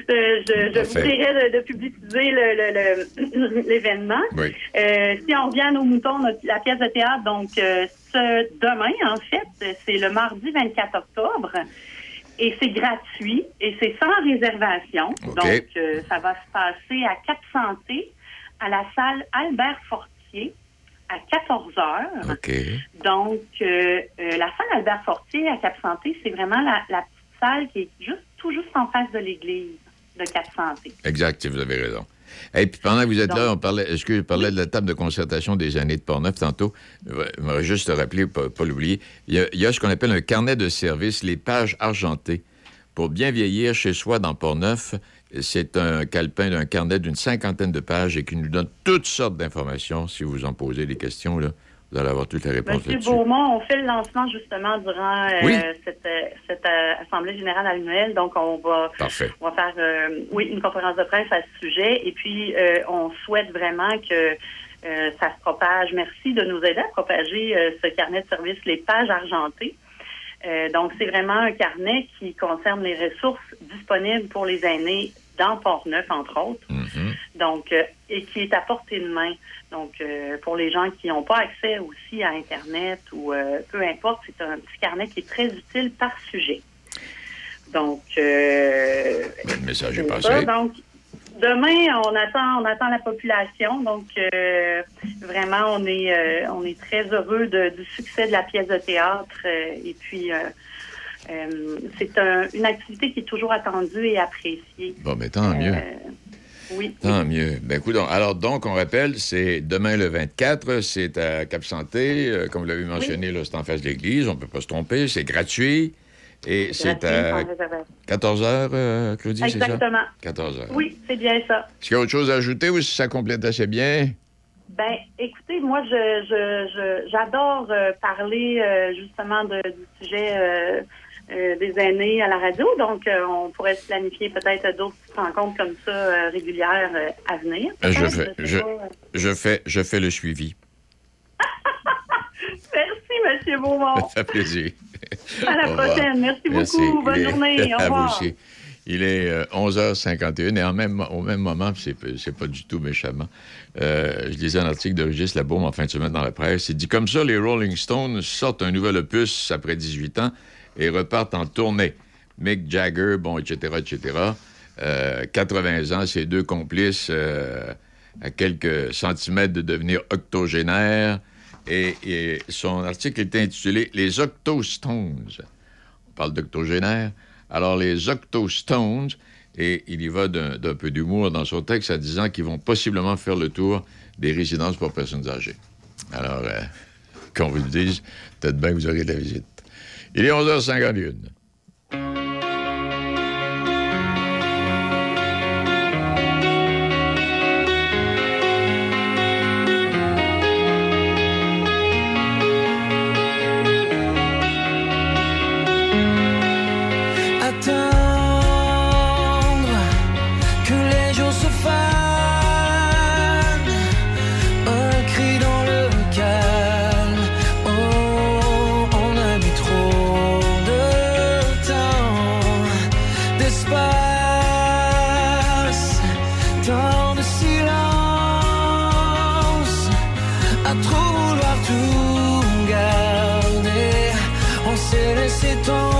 je, je vous prierai de, de publiciser le- le- le- l'événement. Oui. Si on revient à nos moutons, notre- la pièce de théâtre, donc ce demain, en fait, c'est le mardi 24 octobre. Et c'est gratuit et c'est sans réservation. Donc, euh, ça va se passer à Cap Santé, à la salle Albert Fortier, à 14 heures. OK. Donc, euh, euh, la salle Albert Fortier à Cap Santé, c'est vraiment la, la petite salle qui est juste tout juste en face de l'église de Cap Santé. Exact, vous avez raison. Et puis pendant que vous êtes là, on parlait, est-ce que je parlais de la table de concertation des années de Portneuf tantôt? Je vais juste te rappeler, pas, pas l'oublier. Il y, a, il y a ce qu'on appelle un carnet de service, les pages argentées. Pour bien vieillir chez soi dans Portneuf, c'est un calepin d'un carnet d'une cinquantaine de pages et qui nous donne toutes sortes d'informations. Si vous en posez des questions, là, vous allez avoir toutes les réponses Monsieur. Beaumont, on fait le lancement justement durant euh, Oui. cette, euh, cette, euh, Assemblée générale annuelle. Donc, on va, Parfait. on va faire euh, oui, une conférence de presse à ce sujet. Et puis, euh, on souhaite vraiment que euh, ça se propage. Merci de nous aider à propager euh, ce carnet de services, les pages argentées. Euh, donc, c'est vraiment un carnet qui concerne les ressources disponibles pour les aînés dans Port-Neuf, entre autres. Donc, euh, et qui est à portée de main. Donc, euh, pour les gens qui n'ont pas accès aussi à Internet ou euh, peu importe, c'est un petit carnet qui est très utile par sujet. Donc, Le message est passé. ça. Donc, demain, on attend, on attend la population. Donc, vraiment, on est, on est très heureux de- du succès de la pièce de théâtre. et puis, euh, euh, c'est un- une activité qui est toujours attendue et appréciée. Bon, mais tant mieux. Euh, oui. Tant mieux. Ben, écoute, alors, donc, on rappelle, c'est demain le 24, c'est à Cap-Santé. euh, comme vous l'avez mentionné, là, c'est en face de l'église, on ne peut pas se tromper, c'est gratuit. Et c'est à sans réservation. 14 h, Claudie, c'est ça? Exactement. 14 h. Oui, c'est bien ça. Est-ce qu'il y a autre chose à ajouter ou si ça complète assez bien? Ben, écoutez, moi, je, je, je- j'adore euh, parler euh, justement de- du sujet euh, des aînés à la radio. Donc, euh, on pourrait se planifier peut-être d'autres petites rencontres comme ça euh, régulières à venir. Je fais, je, je fais, je fais le suivi. Merci, Monsieur Beaumont. Ça fait plaisir. À la prochaine. Merci beaucoup. Bonne est- journée. Au revoir. aussi. Il est euh, 11h51 et en même, au même moment, c'est, c'est pas du tout méchamment, je lisais un article de Régis Labaume en fin de semaine dans la presse. Il dit comme ça, les Rolling Stones sortent un nouvel opus après 18 ans et repartent en tournée. Mick Jagger, bon, etc., etc. Euh, 80 ans, ses deux complices euh, à quelques centimètres de devenir octogénaires. Et, son article était intitulé Les Octostones. On parle d'octogénaires. Alors, les Octostones, et il y va d'un d'un peu d'humour dans son texte en disant qu'ils vont possiblement faire le tour des résidences pour personnes âgées. Alors, euh, qu'on vous le dise, peut-être bien que vous aurez de la visite. Il est 11h51. D'espace, tant de silence, à trop vouloir tout garder, on s'est laissé tomber.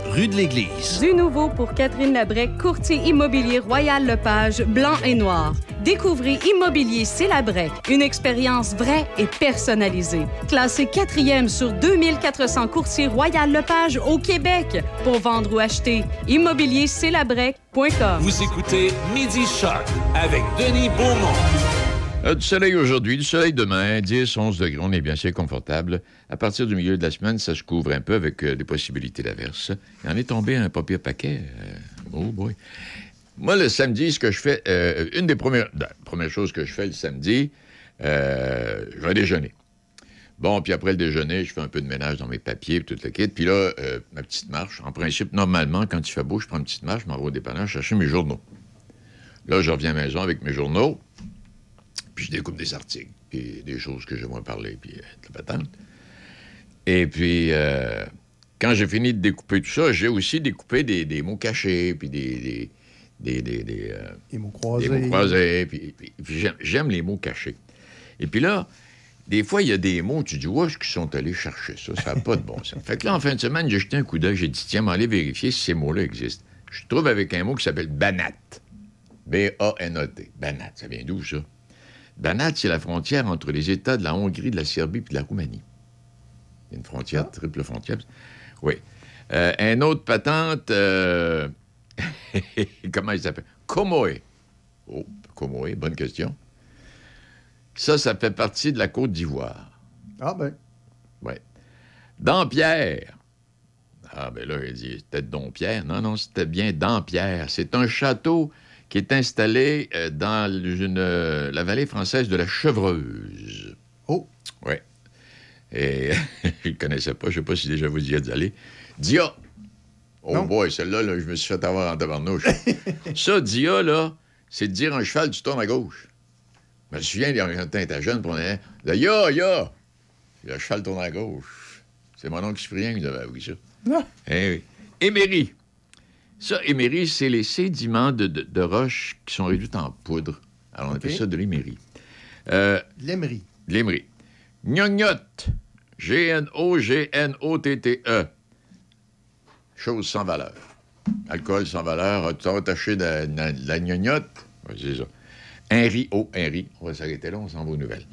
rue de l'Église. Du nouveau pour Catherine Labrec, courtier immobilier Royal Lepage, blanc et noir. Découvrez Immobilier C'est Labrec, une expérience vraie et personnalisée. Classé quatrième sur 2400 courtiers Royal Lepage au Québec. Pour vendre ou acheter, immobiliercelabrec.com. Vous écoutez Midi Shark avec Denis Beaumont. Euh, du soleil aujourd'hui, du soleil demain, 10, 11 degrés, on est bien assez confortable. À partir du milieu de la semaine, ça se couvre un peu avec euh, des possibilités d'averse. Il en est tombé un pas pire paquet. euh, oh boy. Moi, le samedi, ce que je fais, une des premières, la première chose que je fais le samedi, je vais déjeuner. Bon, puis après le déjeuner, je fais un peu de ménage dans mes papiers, puis tout le kit. Puis là, ma petite marche. En principe, normalement, quand il fait beau, je prends une petite marche, je m'en vais au dépanneur chercher mes journaux. Là, je reviens à la maison avec mes journaux, puis je découpe des articles, puis des choses que j'aimerais parler, puis euh, de la patente. Et puis, euh, quand j'ai fini de découper tout ça, j'ai aussi découpé des, des mots cachés, puis des... des des, des, euh, mots croisés. des mots croisés, puis, puis- puis j'aime- les mots cachés. Et puis là, des fois, il y a des mots, tu dis, où est-ce qu'ils sont allés chercher ça? Ça n'a pas de bon sens. Fait que là, en fin de semaine, j'ai jeté un coup d'œil, j'ai dit, tiens, m'aller vérifier si ces mots-là existent. Je trouve avec un mot qui s'appelle Banat. B-A-N-A-T. Banat, ça vient d'où, ça? Banat, c'est la frontière entre les États de la Hongrie, de la Serbie et de la Roumanie. Une frontière, triple frontière. Oui. Euh, un autre patente, euh, comment il s'appelle? Comoé. Oh, Comoé, bonne question. Ça, ça fait partie de la Côte d'Ivoire. Ah ben. Oui. Dampierre. Ah, ben là, il dit, c'était Dompierre. Non, non, c'était bien Dampierre. C'est un château qui est installé euh, dans une, euh, la vallée française de la Chevreuse. Oh! Oui. Et je ne connaissais pas, je ne sais pas si déjà vous y êtes allé. Dia. Oh boy, celle-là, là, je me suis fait avoir en tabarnouche. Ça, Dia, là, c'est de dire un cheval, tu tournes à gauche. Je me souviens, quand t'étais jeune, on allait, là, ya, ya. Le cheval tourne à gauche. C'est mon oncle Cyprien qui avait oui ça. Eh oui. Ça, émery, c'est les sédiments de, de, de roches qui sont réduits en poudre. Alors, on appelle ça de l'émery. Euh, L'émery. de l'émery. Gnognotte. G-N-O-G-N-O-T-T-E. Chose sans valeur. Alcool sans valeur. Tu as attaché de, la- de la gnognotte? Ouais, c'est ça. Riz. Oh, riz. On va s'arrêter là, on s'en va aux nouvelles.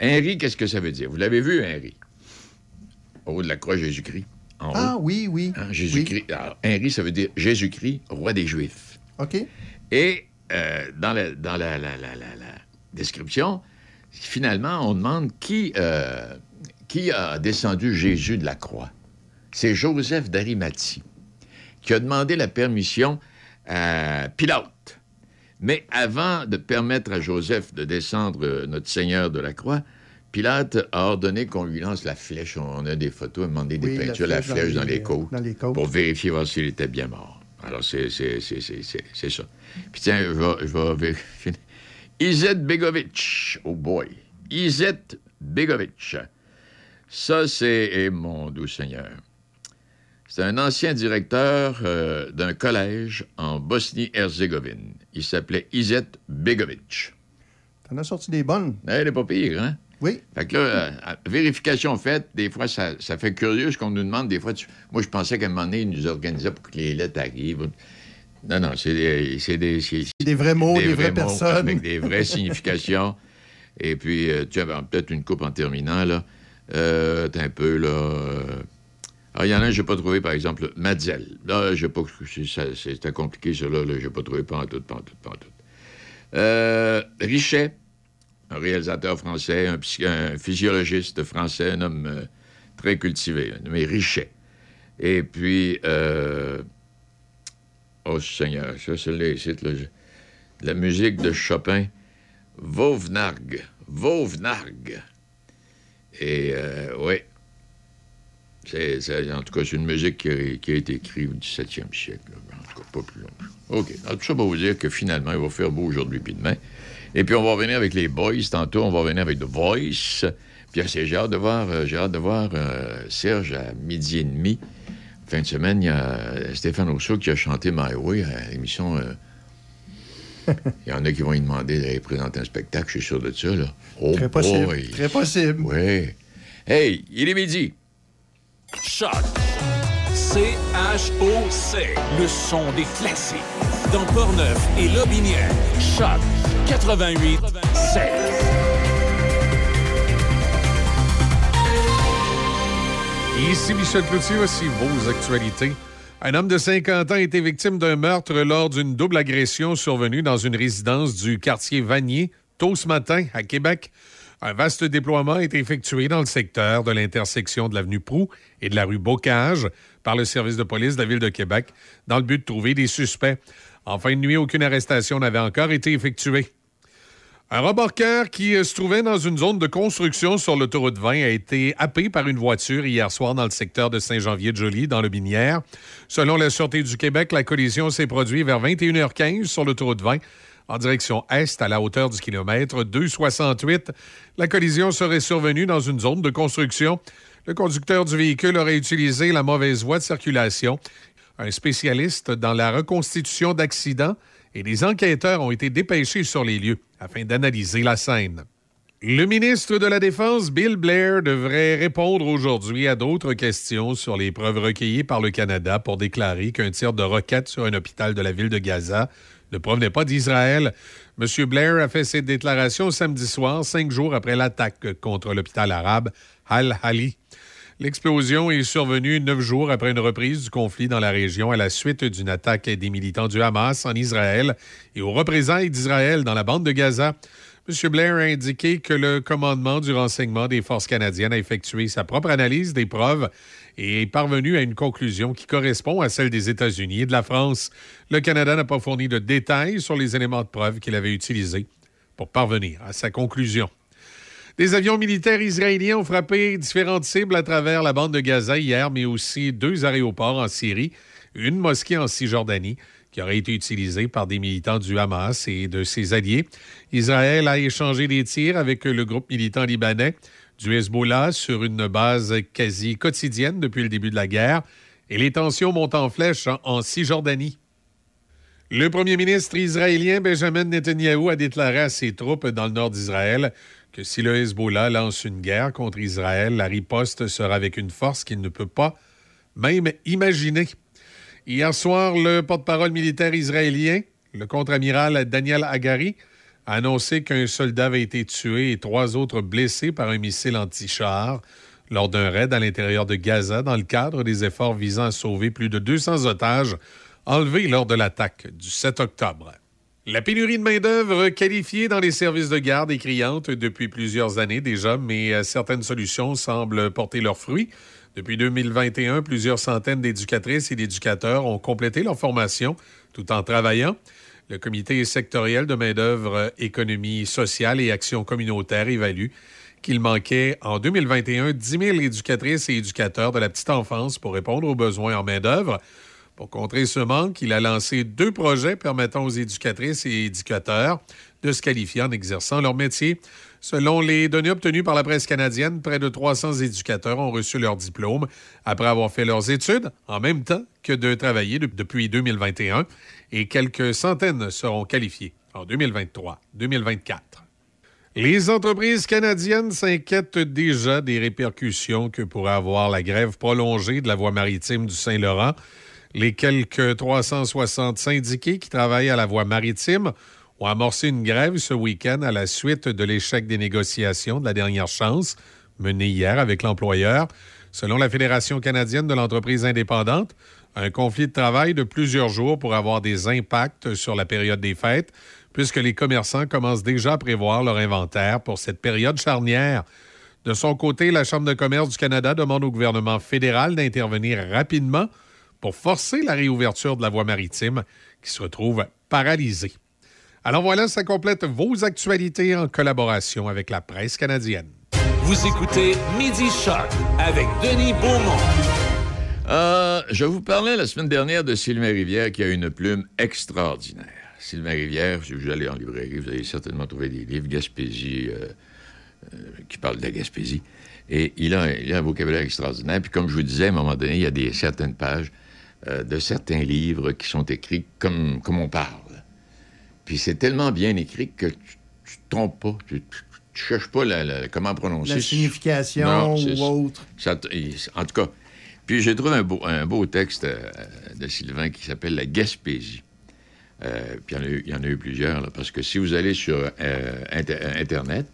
Riz, qu'est-ce que ça veut dire? Vous l'avez vu, riz? Au haut de la croix Jésus-Christ. En Ah haut. oui, oui. Hein, Jésus-Christ. Riz, ça veut dire Jésus-Christ, roi des Juifs. OK. Et euh, dans, la, dans la, la- la- la- la description, finalement, on demande qui, euh, qui a descendu Jésus de la croix. C'est Joseph d'Arimathie qui a demandé la permission à Pilate. Mais avant de permettre à Joseph de descendre euh, notre Seigneur de la croix, Pilate a ordonné qu'on lui lance la flèche. On a des photos, a demandé des Oui, la peintures, la flèche dans flèche dans les- les côtes dans les côtes. pour vérifier voir s'il était bien mort. Alors, c'est ça. Puis tiens, je vais, je vais vérifier. Izet Begovic. Oh boy. Izet Begovic. Ça, c'est... eh, mon doux Seigneur. C'est un ancien directeur euh, d'un collège en Bosnie-Herzégovine. Il s'appelait Izet Begovic. T'en as sorti des bonnes? Eh, Elle n'est pas pire, hein? Oui. Fait que là, euh, vérification faite, des fois, ça, ça fait curieux ce qu'on nous demande. Des fois, tu- moi, je pensais qu'à un moment donné, ils nous organisaient pour que les lettres arrivent. Non, non, c'est des, c'est des, c'est- Des vrais mots, des, vraies mots personnes. Avec des vraies significations. Et puis, euh, tu as peut-être une coupe en terminant, là. Euh, t'as un peu, là. euh, Ah, il y en a un, j'ai pas trouvé, par exemple, Madzel. Là, j'ai pas. C'était compliqué, ça, là. là j'ai pas trouvé, pas en tout, pas en tout, pas en tout. Richet, un réalisateur français, un, un physiologiste français, un homme euh, très cultivé, nommé Richet. Et puis, euh, oh Seigneur, ça, c'est les sites, La musique de Chopin, Vauvenargue, Vauvenargue. Et, euh, oui, c'est, en tout cas, c'est une musique qui a, été écrite au 17e siècle, en tout cas. pas plus long. OK. Alors, tout ça pour vous dire que finalement, il va faire beau aujourd'hui puis demain. Et puis, on va revenir avec les boys. Tantôt, on va revenir avec The Voice. Puis, c'est- j'ai hâte de voir, euh, j'ai hâte de voir euh, Serge à midi et demi. Fin de semaine, il y a euh, Stéphane Rousseau qui a chanté My Way à l'émission. euh, Il y en a qui vont lui demander d'aller présenter un spectacle, je suis sûr de ça, là. Oh Très possible. Très possible. Oui. Hey, il est midi. Choc. C-H-O-C. Le son des classiques. Dans Portneuf et Lobinière. Choc 88 7. Ici Michel Cloutier, voici vos actualités. Un homme de 50 ans a été victime d'un meurtre lors d'une double agression survenue dans une résidence du quartier Vanier tôt ce matin à Québec. Un vaste déploiement été effectué dans le secteur de l'intersection de l'avenue Proux et de la rue Bocage par le service de police de la Ville de Québec dans le but de trouver des suspects. En fin de nuit, aucune arrestation n'avait encore été effectuée. Un remorqueur qui euh, se trouvait dans une zone de construction sur l'autoroute 20 a été happé par une voiture hier soir dans le secteur de Saint-Jean-Vier-de-Joly, dans le Binière. Selon la Sûreté du Québec, la collision s'est produite vers 21h15 sur l'autoroute 20 en direction est à la hauteur du kilomètre 268. La collision serait survenue dans une zone de construction. Le conducteur du véhicule aurait utilisé la mauvaise voie de circulation. Un spécialiste dans la reconstitution d'accidents et des enquêteurs ont été dépêchés sur les lieux afin d'analyser la scène. Le ministre de la Défense, Bill Blair, devrait répondre aujourd'hui à d'autres questions sur les preuves recueillies par le Canada pour déclarer qu'un tir de roquette sur un hôpital de la ville de Gaza ne provenait pas d'Israël. M. Blair a fait cette déclaration samedi soir, cinq jours après l'attaque contre l'hôpital arabe Al-Hali. L'explosion est survenue neuf jours après une reprise du conflit dans la région à la suite d'une attaque des militants du Hamas en Israël et aux représailles d'Israël dans la bande de Gaza. M. Blair a indiqué que le commandement du renseignement des forces canadiennes a effectué sa propre analyse des preuves et est parvenu à une conclusion qui correspond à celle des États-Unis et de la France. Le Canada n'a pas fourni de détails sur les éléments de preuve qu'il avait utilisés pour parvenir à sa conclusion. Des avions militaires israéliens ont frappé différentes cibles à travers la bande de Gaza hier, mais aussi deux aéroports en Syrie, une mosquée en Cisjordanie qui aurait été utilisée par des militants du Hamas et de ses alliés. Israël a échangé des tirs avec le groupe militant libanais du Hezbollah sur une base quasi quotidienne depuis le début de la guerre et les tensions montent en flèche en, Cisjordanie. Le premier ministre israélien Benjamin Netanyahu a déclaré à ses troupes dans le nord d'Israël que si le Hezbollah lance une guerre contre Israël, la riposte sera avec une force qu'il ne peut pas même imaginer. Hier soir, le porte-parole militaire israélien, le contre-amiral Daniel Hagari, a annoncé qu'un soldat avait été tué et trois autres blessés par un missile anti-char lors d'un raid à l'intérieur de Gaza dans le cadre des efforts visant à sauver plus de 200 otages enlevés lors de l'attaque du 7 octobre. La pénurie de main-d'œuvre qualifiée dans les services de garde est criante depuis plusieurs années déjà, mais euh, certaines solutions semblent porter leurs fruits. Depuis 2021, plusieurs centaines d'éducatrices et d'éducateurs ont complété leur formation tout en travaillant. Le comité sectoriel de main-d'œuvre, économie sociale et action communautaire évalue qu'il manquait en 2021 10 000 éducatrices et éducateurs de la petite enfance pour répondre aux besoins en main-d'œuvre. Pour contrer ce manque, il a lancé deux projets permettant aux éducatrices et éducateurs de se qualifier en exerçant leur métier. Selon les données obtenues par la presse canadienne, près de 300 éducateurs ont reçu leur diplôme après avoir fait leurs études en même temps que de travailler de- depuis 2021 et quelques centaines seront qualifiés en 2023-2024. Les entreprises canadiennes s'inquiètent déjà des répercussions que pourrait avoir la grève prolongée de la voie maritime du Saint-Laurent. Les quelques 360 syndiqués qui travaillent à la voie maritime ont amorcé une grève ce week-end à la suite de l'échec des négociations de la dernière chance menée hier avec l'employeur. Selon la Fédération canadienne de l'entreprise indépendante, un conflit de travail de plusieurs jours pourrait avoir des impacts sur la période des fêtes, puisque les commerçants commencent déjà à prévoir leur inventaire pour cette période charnière. De son côté, la Chambre de commerce du Canada demande au gouvernement fédéral d'intervenir rapidement pour forcer la réouverture de la voie maritime qui se retrouve paralysée. Alors voilà, ça complète vos actualités en collaboration avec la presse canadienne. Vous écoutez Midi Choc avec Denis Beaumont. Euh, je vous parlais la semaine dernière de Sylvain Rivière qui a une plume extraordinaire. Sylvain Rivière, si vous allez en librairie, vous allez certainement trouver des livres Gaspésie euh, euh, qui parlent de la Gaspésie. Et il a, il a un vocabulaire extraordinaire. Puis comme je vous disais, à un moment donné, il y a des, certaines pages euh, de certains livres qui sont écrits comme, comme on parle. Puis c'est tellement bien écrit que tu ne trompes pas. Tu, tu, tu cherches pas la- la- comment prononcer. La signification Non, ou autre. ça en tout cas, puis j'ai trouvé un beau, un beau texte euh, de Sylvain qui s'appelle La Gaspésie. Euh, puis il y, en a eu- il y en a eu plusieurs, là, parce que si vous allez sur euh, Inter- Internet,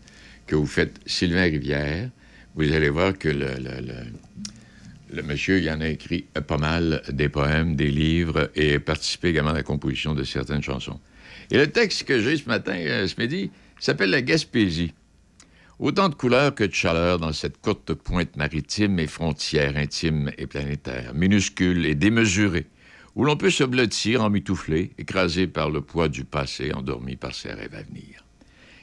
que vous faites Sylvain Rivière, vous allez voir que le, le- le- le monsieur, il en a écrit pas mal des poèmes, des livres, et participé également à la composition de certaines chansons. Et le texte que j'ai ce matin, euh, ce midi, s'appelle La Gaspésie. Autant de couleurs que de chaleur dans cette courte pointe maritime et frontière intime et planétaire, minuscule et démesurée, où l'on peut se blottir, emmitouflé, écrasé par le poids du passé, endormi par ses rêves à venir.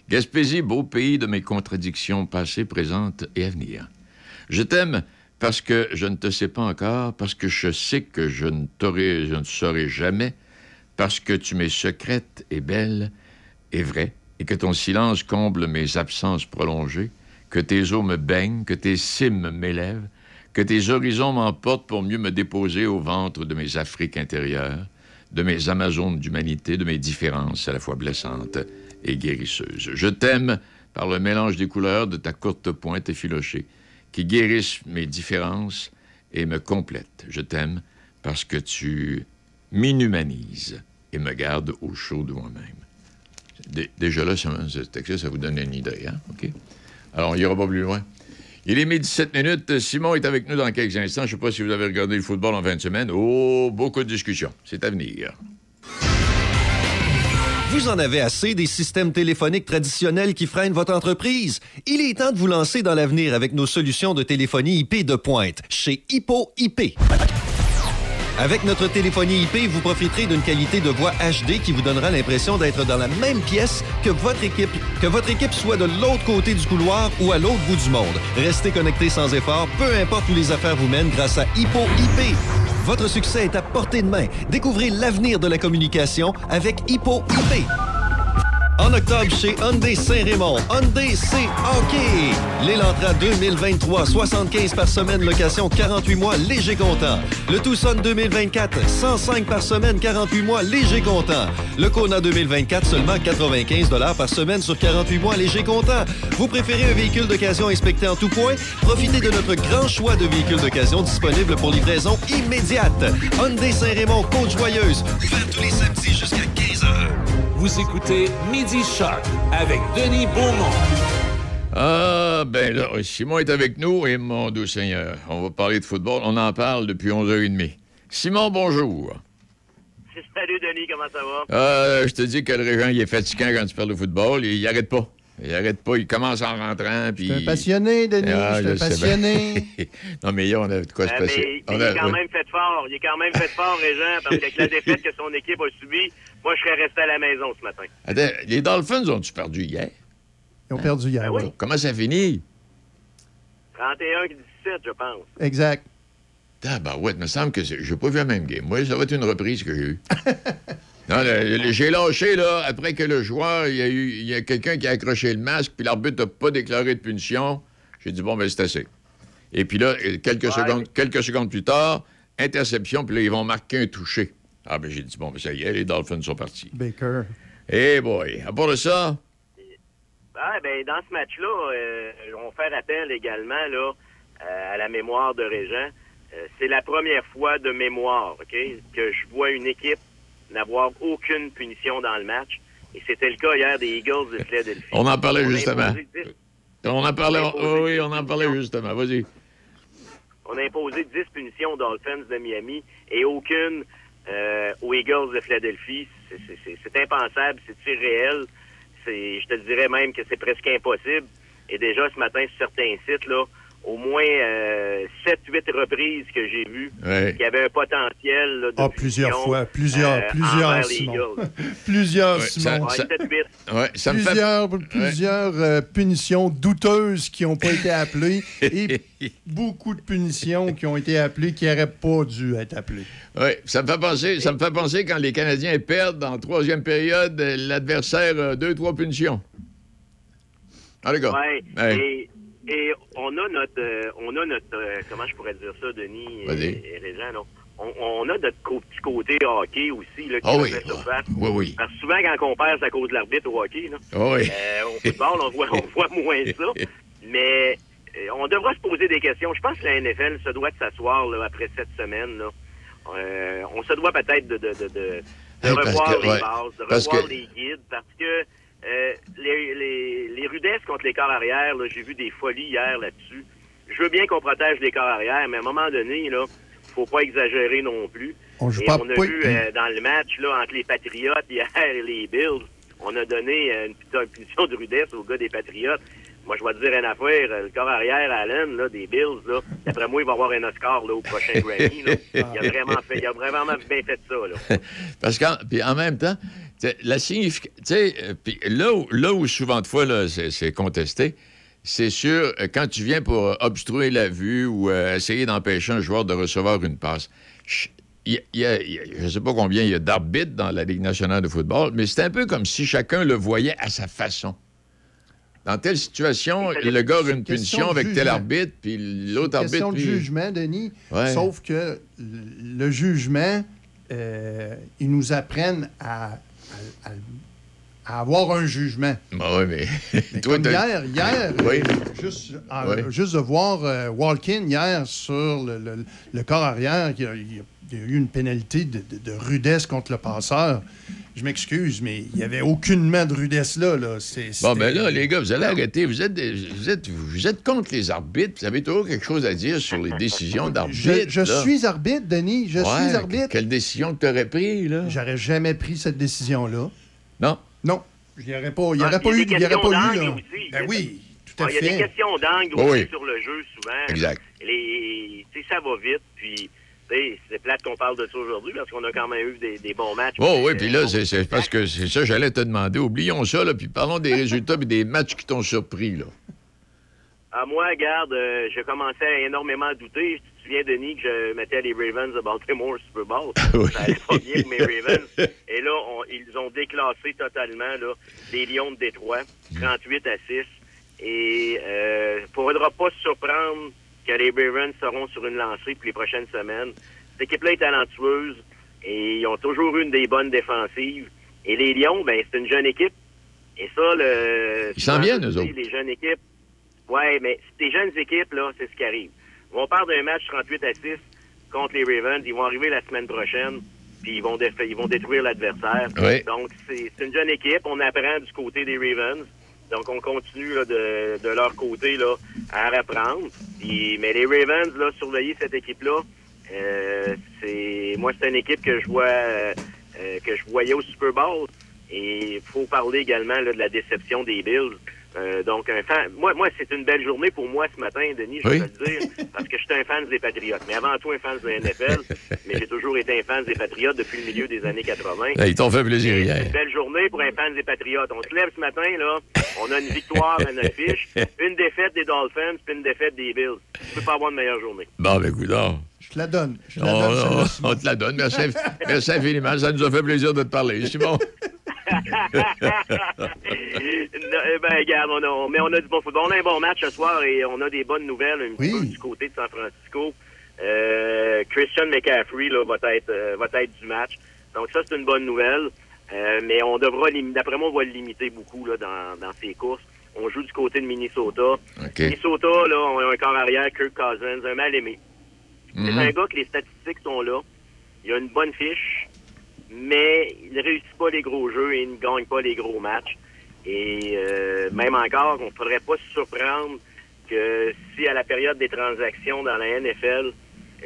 Gaspésie, beau pays de mes contradictions passées, présentes et à venir. Je t'aime parce que je ne te sais pas encore, parce que je sais que je ne t'aurai, je ne saurai jamais, parce que tu m'es secrète et belle et vraie, et que ton silence comble mes absences prolongées, que tes eaux me baignent, que tes cimes m'élèvent, que tes horizons m'emportent pour mieux me déposer au ventre de mes Afriques intérieures, de mes Amazones d'humanité, de mes différences à la fois blessantes et guérisseuses. Je t'aime par le mélange des couleurs de ta courte pointe effilochée, qui guérissent mes différences et me complètent. Je t'aime parce que tu m'inhumanises et me gardes au chaud de moi-même. Dé- Déjà là, ce texte ça vous donne une idée, hein? OK? Alors, on ira pas plus loin. Il est midi 17 minutes. Simon est avec nous dans quelques instants. Je ne sais pas si vous avez regardé le football en fin de semaine. Oh, beaucoup de discussions. C'est à venir. Vous en avez assez des systèmes téléphoniques traditionnels qui freinent votre entreprise? Il est temps de vous lancer dans l'avenir avec nos solutions de téléphonie IP de pointe chez Hippo IP. Avec notre téléphonie IP, vous profiterez d'une qualité de voix HD qui vous donnera l'impression d'être dans la même pièce que votre équipe, que votre équipe soit de l'autre côté du couloir ou à l'autre bout du monde. Restez connecté sans effort, peu importe où les affaires vous mènent grâce à Hippo IP. Votre succès est à portée de main. Découvrez l'avenir de la communication avec Hippo IP. En octobre, chez Hyundai Saint-Raymond, Hyundai c'est hockey. L'Elantra 2023, 75 par semaine, location 48 mois, léger comptant. Le Tucson 2024, 105 par semaine, 48 mois, léger comptant. Le Kona 2024, seulement 95 par semaine sur 48 mois, léger comptant. Vous préférez un véhicule d'occasion inspecté en tout point? Profitez de notre grand choix de véhicules d'occasion disponibles pour livraison immédiate. Hyundai Saint-Raymond, Côte-Joyeuse, ouvert tous les samedis jusqu'à 15 heures. Vous écoutez Midi Choc avec Denis Beaumont. Ah, ben là, Simon est avec nous et mon doux Seigneur, on va parler de football. On en parle depuis 11h30. Simon, bonjour. Salut Denis, comment ça va? Euh, je te dis que le régent, il est fatigant quand tu parles de football. Il, il arrête pas. Il arrête pas. Il commence en rentrant. Puis... Je suis un passionné, Denis. Ah, je suis un passionné. non, mais hier, on a de quoi se Euh, passer. mais, mais On il a- est quand même fait fort. Il est quand même fait fort, Régent, parce qu'avec la défaite que son équipe a subie, moi, je serais resté à la maison ce matin. Attends, les Dolphins ont-tu perdu hier? Ils ont perdu hier, oui. Comment ça finit? 31-17, je pense. Exact. Ah, bah ouais, il me semble que c'est- j'ai pas vu la même game. Moi, ça va être une reprise que j'ai eue. non, j'ai lâché, là, après que le joueur, il y a, eu, il y a quelqu'un qui a accroché le masque, puis l'arbitre n'a pas déclaré de punition. J'ai dit, bon, ben, c'est assez. Et puis là, euh, quelques, secondes, quelques secondes plus tard, interception, puis là, ils vont marquer un touché. Ah, ben, j'ai dit, bon, ben, ça y est, les Dolphins sont partis. Baker. Eh boy, à part de ça, Ah, ben, dans ce match-là, euh, on fait appel également là, euh, à la mémoire de Régent. Euh, c'est la première fois de mémoire ok, que je vois une équipe n'avoir aucune punition dans le match. Et c'était le cas hier des Eagles de Philadelphie. On en parlait justement. on en parlait, On a imposé oh oui, on en parlait justement. Vas-y. on a imposé 10 punitions aux Dolphins de Miami et aucune euh, aux Eagles de Philadelphie. C'est- impensable, c'est irréel. Je te dirais même que c'est presque impossible. Et déjà, ce matin, sur certains sites, là, au moins 7-8 reprises que j'ai vues Ouais. y avait un potentiel là, de Ah, plusieurs fois, plusieurs, euh, plusieurs, Simon. Plusieurs, Ouais, Simon. ça- Ouais, 7-8. Ouais, ça me fait... plusieurs plusieurs euh, punitions douteuses qui n'ont pas été appelées et beaucoup de punitions qui ont été appelées qui n'auraient pas dû être appelées. Oui, ça me fait penser, ça me fait penser quand les Canadiens perdent en troisième période, euh, l'adversaire a deux, trois punitions. Ah, les gars. Ouais. Ouais. Et, et on a notre, euh, on a notre, euh, comment je pourrais dire ça, Denis et, et Régent, là? On, on a notre petit côté hockey aussi, là, qui Ah oui, surface. Oui, oui. Parce que souvent, quand on perd, c'est à cause de l'arbitre au hockey, là. Ah oui. Euh, au football, on voit, on voit moins ça. Mais euh, on devra se poser des questions. Je pense que la NFL se doit de s'asseoir après cette semaine. Là. Euh, on se doit peut-être de, de, de, de, de Hey, parce revoir que- les ouais, bases, de revoir que- les guides, parce que euh, les, les, les rudesses contre les corps arrière, là, j'ai vu des folies hier là-dessus. Je veux bien qu'on protège les corps arrière, mais à un moment donné, là, faut pas exagérer non plus. On joue Et pas- on a pas- vu euh, dans le match là, entre les Patriotes hier et les Bills, on a donné euh, une, punition de rudesse aux gars des Patriotes. Moi, je vais te dire une affaire, euh, le corps arrière, Allen, là, des Bills, là, d'après moi, il va avoir un Oscar là, au prochain Grammy. Là. Il a vraiment fait, il a vraiment bien fait ça. Là. Parce qu'en puis en même temps, la signification. Euh, là où, là où souvent de fois là, c'est, c'est contesté, c'est sûr, euh, quand tu viens pour euh, obstruer la vue ou euh, essayer d'empêcher un joueur de recevoir une passe. il y a- il y je ne sais pas combien il y a d'arbitres dans la Ligue nationale de football, mais c'est un peu comme si chacun le voyait à sa façon. Dans telle situation, le gars a une punition avec tel arbitre, puis l'autre arbitre. question de jugement, Denis. Ouais. Sauf que le le jugement, euh, ils nous apprennent à, à- avoir un jugement. Bah oui, mais. Mais Toi, comme t'as- hier, hier Oui. juste, Oui. juste de voir euh, Walkin hier sur le, le- le corps arrière, il y a, il y a- il y a eu une pénalité de, de- de rudesse contre le passeur. Je m'excuse, mais il n'y avait aucunement de rudesse là. là. C'est- Bon, ben là, les gars, vous allez arrêter. Vous êtes, des- vous êtes, vous êtes contre les arbitres. Vous avez toujours quelque chose à dire sur les décisions d'arbitre. Je, suis arbitre, Denis. Je Ouais, suis arbitre. Quelle décision que tu aurais prise, là? J'aurais jamais pris cette décision-là. Non? Non. Il n'y aurait pas, il y Ah, aurait pas y eu, il y aurait pas eu, là. aussi. Ben oui, tout à Ah, Il y a des fait. questions d'angle Oui, sur le jeu, souvent. Exact. Les, ça va vite, puis c'est plate qu'on parle de ça aujourd'hui parce qu'on a quand même eu des, des bons matchs. Oh oui, Euh, puis là, c'est- c'est parce que c'est ça, j'allais te demander. Oublions ça, là, puis parlons des résultats et des matchs qui t'ont surpris, là. À moi, regarde, euh, je commençais à énormément douter. Tu te souviens, Denis, que je mettais les Ravens de Baltimore Super Bowl? Oui. Ça allait pas bien mes Ravens. Et là, on- ils ont déclassé totalement là, les Lions de Détroit, 38 à 6. Et euh, faudra pas se surprendre que les Ravens seront sur une lancée pour les prochaines semaines. Cette équipe-là est talentueuse et ils ont toujours eu une des bonnes défensives. Et les Lions, ben c'est une jeune équipe. Et ça, le... Ils s'en viennent, eux autres. Les jeunes équipes, Ouais, mais ces jeunes équipes, là, c'est ce qui arrive. On parle d'un match 38 à 6 contre les Ravens. Ils vont arriver la semaine prochaine, puis ils vont, ils vont détruire l'adversaire. Oui. Donc, c'est une jeune équipe. On apprend du côté des Ravens. Donc, on continue de, leur côté là, à reprendre. Mais les Ravens, là, surveiller cette équipe-là, euh, c'est moi, c'est une équipe que je vois euh, que je voyais au Super Bowl. Et il faut parler également de la déception des Bills. Euh, donc, un fan, moi, moi c'est une belle journée pour moi ce matin, Denis, je Oui. vais te le dire, parce que je suis un fan des Patriotes. Mais avant tout, un fan de la NFL, mais j'ai toujours été un fan des Patriotes depuis le milieu des années 80. Hey, ils t'ont fait plaisir hier. C'est une belle journée pour un fan des Patriotes. On se lève ce matin, là, on a une victoire à notre fiche, une défaite des Dolphins, puis une défaite des Bills. Tu peux pas avoir une meilleure journée. Bon, ben, non. Je te la donne. Je te On, la donne, on te la donne. Merci, merci infiniment. Ça nous a fait plaisir de te parler. Simon. Non, eh ben, regarde, on a, mais on a du bon football. On a un bon match ce soir et on a des bonnes nouvelles un petit peu du côté de San Francisco. Euh, Christian McCaffrey là, va être euh, va être du match. Donc ça, c'est une bonne nouvelle. Euh, mais on devra d'après moi, on va le limiter beaucoup là, dans, dans ses courses. On joue du côté de Minnesota. Minnesota, là, on a un corps arrière, Kirk Cousins, un mal aimé. C'est Mhm. un gars que les statistiques sont là. Il a une bonne fiche, mais il ne réussit pas les gros jeux et il ne gagne pas les gros matchs. Et euh, même encore, on ne faudrait pas se surprendre que si à la période des transactions dans la NFL,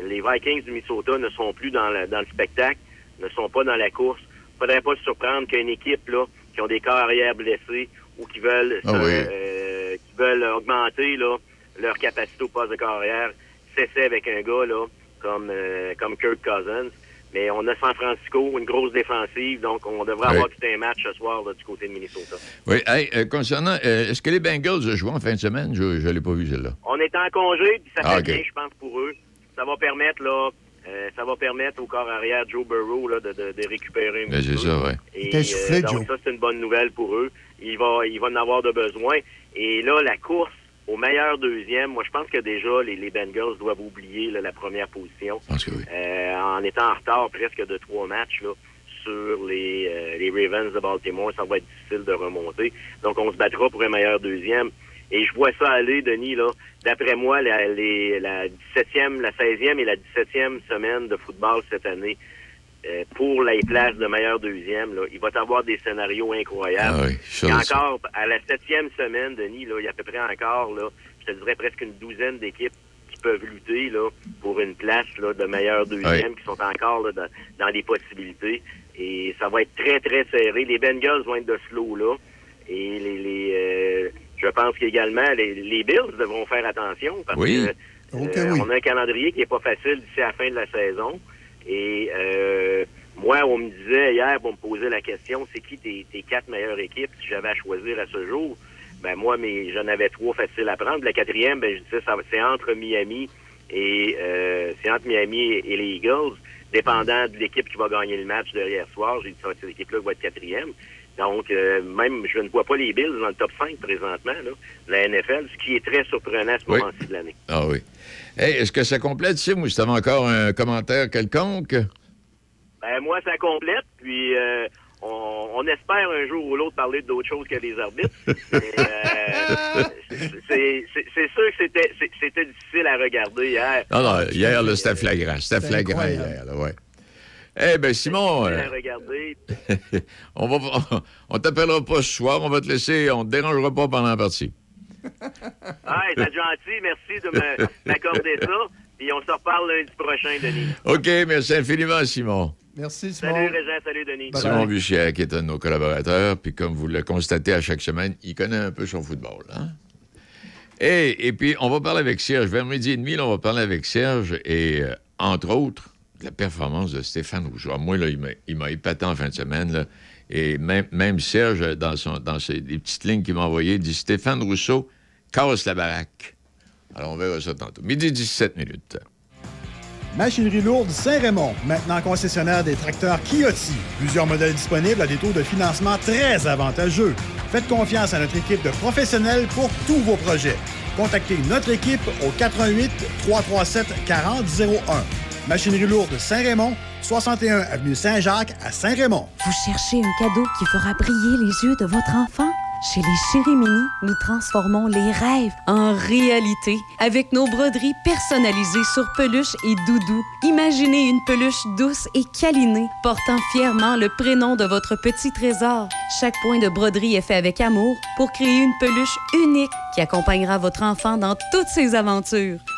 les Vikings du Minnesota ne sont plus dans, la- dans le spectacle, ne sont pas dans la course, il ne faudrait pas se surprendre qu'une équipe là, qui ont des corps arrière blessés ou qui veulent Ah oui. euh, qui veulent augmenter là, leur capacité au poste de carrière cessait avec un gars là, comme, euh, comme Kirk Cousins. Mais on a San Francisco, une grosse défensive, donc on devrait Oui. avoir tout un match ce soir là, du côté de Minnesota. Oui, hey, euh, concernant, euh, est-ce que les Bengals ont joué en fin de semaine? Je ne l'ai pas vu, celle-là. On est en congé, puis ça Ah, fait bien, je pense, pour eux. Ça va permettre, là, euh, ça va permettre au corps arrière Joe Burrow là, de, de, de récupérer un Ben, petit c'est peu. ça, ouais. Et soufflé, euh, donc Joe? ça, c'est une bonne nouvelle pour eux. Il va, il va en avoir de besoin. Et là, la course au meilleur deuxième, moi, je pense que déjà, les, les Bengals doivent oublier là, la première position. Euh, en étant en retard presque de trois matchs, là, sur les, euh, les Ravens de Baltimore, ça va être difficile de remonter. Donc, on se battra pour un meilleur deuxième. Et je vois ça aller, Denis, là. D'après moi, la, les, la 17e, la 16e et la 17e semaine de football cette année, euh, pour les places de meilleur deuxième, là, il va y avoir des scénarios incroyables. Ah oui, ça. encore, à la septième semaine, Denis, là, il y a à peu près encore, là, je te dirais presque une douzaine d'équipes qui peuvent lutter là, pour une place là, de meilleur deuxième, qui sont encore là, dans, dans les possibilités. Et ça va être très, très serré. Les Bengals vont être de ce lot-là. Et les, les euh, je pense qu'également, les, les Bills devront faire attention parce Oui. que Ok, euh, oui. on a un calendrier qui est pas facile d'ici à la fin de la saison. Et euh, moi, on me disait hier, pour me poser la question, c'est qui tes, quatre meilleures équipes si j'avais à choisir à ce jour? Ben moi, j'en avais trois faciles à prendre. La quatrième, ben je disais, c'est entre Miami et euh, c'est entre Miami et, les Eagles, dépendant de l'équipe qui va gagner le match de hier soir. J'ai dit cette équipe-là va être quatrième. Donc, euh, même, je ne vois pas les Bills dans le top 5 présentement, là, de la NFL, ce qui est très surprenant à ce Oui. moment-ci de l'année. Ah oui. Hey, est-ce que ça complète, Sim, ou si tu encore un commentaire quelconque? Ben, moi, ça complète, puis euh, on, on espère un jour ou l'autre parler d'autre chose que les arbitres. Euh, c'est sûr que c'était difficile à regarder hier. Non, non, hier, c'était flagrant. C'était flagrant incroyable. hier, là, ouais. Eh bien, Simon, euh, on va on t'appellera pas ce soir, on va te laisser, on te dérangera pas pendant la partie. Ah, c'est gentil, merci de me- m'accorder ça. Puis on se reparle lundi prochain, Denis. OK, merci infiniment, Simon. Merci, Simon. Salut, Régent, salut, Denis. Simon qui est un de nos collaborateurs, puis comme vous le constatez à chaque semaine, il connaît un peu son football. Hein? Et, et puis, on va parler avec Serge. Vers midi et demi, là, on va parler avec Serge et, euh, entre autres, la performance de Stéphane Rougeau. Moi, là, il m'a- épaté en fin de semaine. et même, même Serge, dans ses, les petites lignes qu'il m'a envoyées, dit Stéphane Rousseau casse la baraque. Alors, on verra ça tantôt. Midi 17 minutes. Machinerie lourde Saint-Raymond, maintenant concessionnaire des tracteurs Kioti. Plusieurs modèles disponibles à des taux de financement très avantageux. Faites confiance à notre équipe de professionnels pour tous vos projets. Contactez notre équipe au 88 337 4001. Machinerie lourde Saint-Raymond, 61 avenue Saint-Jacques à Saint-Raymond. Vous cherchez un cadeau qui fera briller les yeux de votre enfant? Chez les Chéri-Mini, nous transformons les rêves en réalité avec nos broderies personnalisées sur peluche et doudou. Imaginez une peluche douce et câlinée portant fièrement le prénom de votre petit trésor. Chaque point de broderie est fait avec amour pour créer une peluche unique qui accompagnera votre enfant dans toutes ses aventures.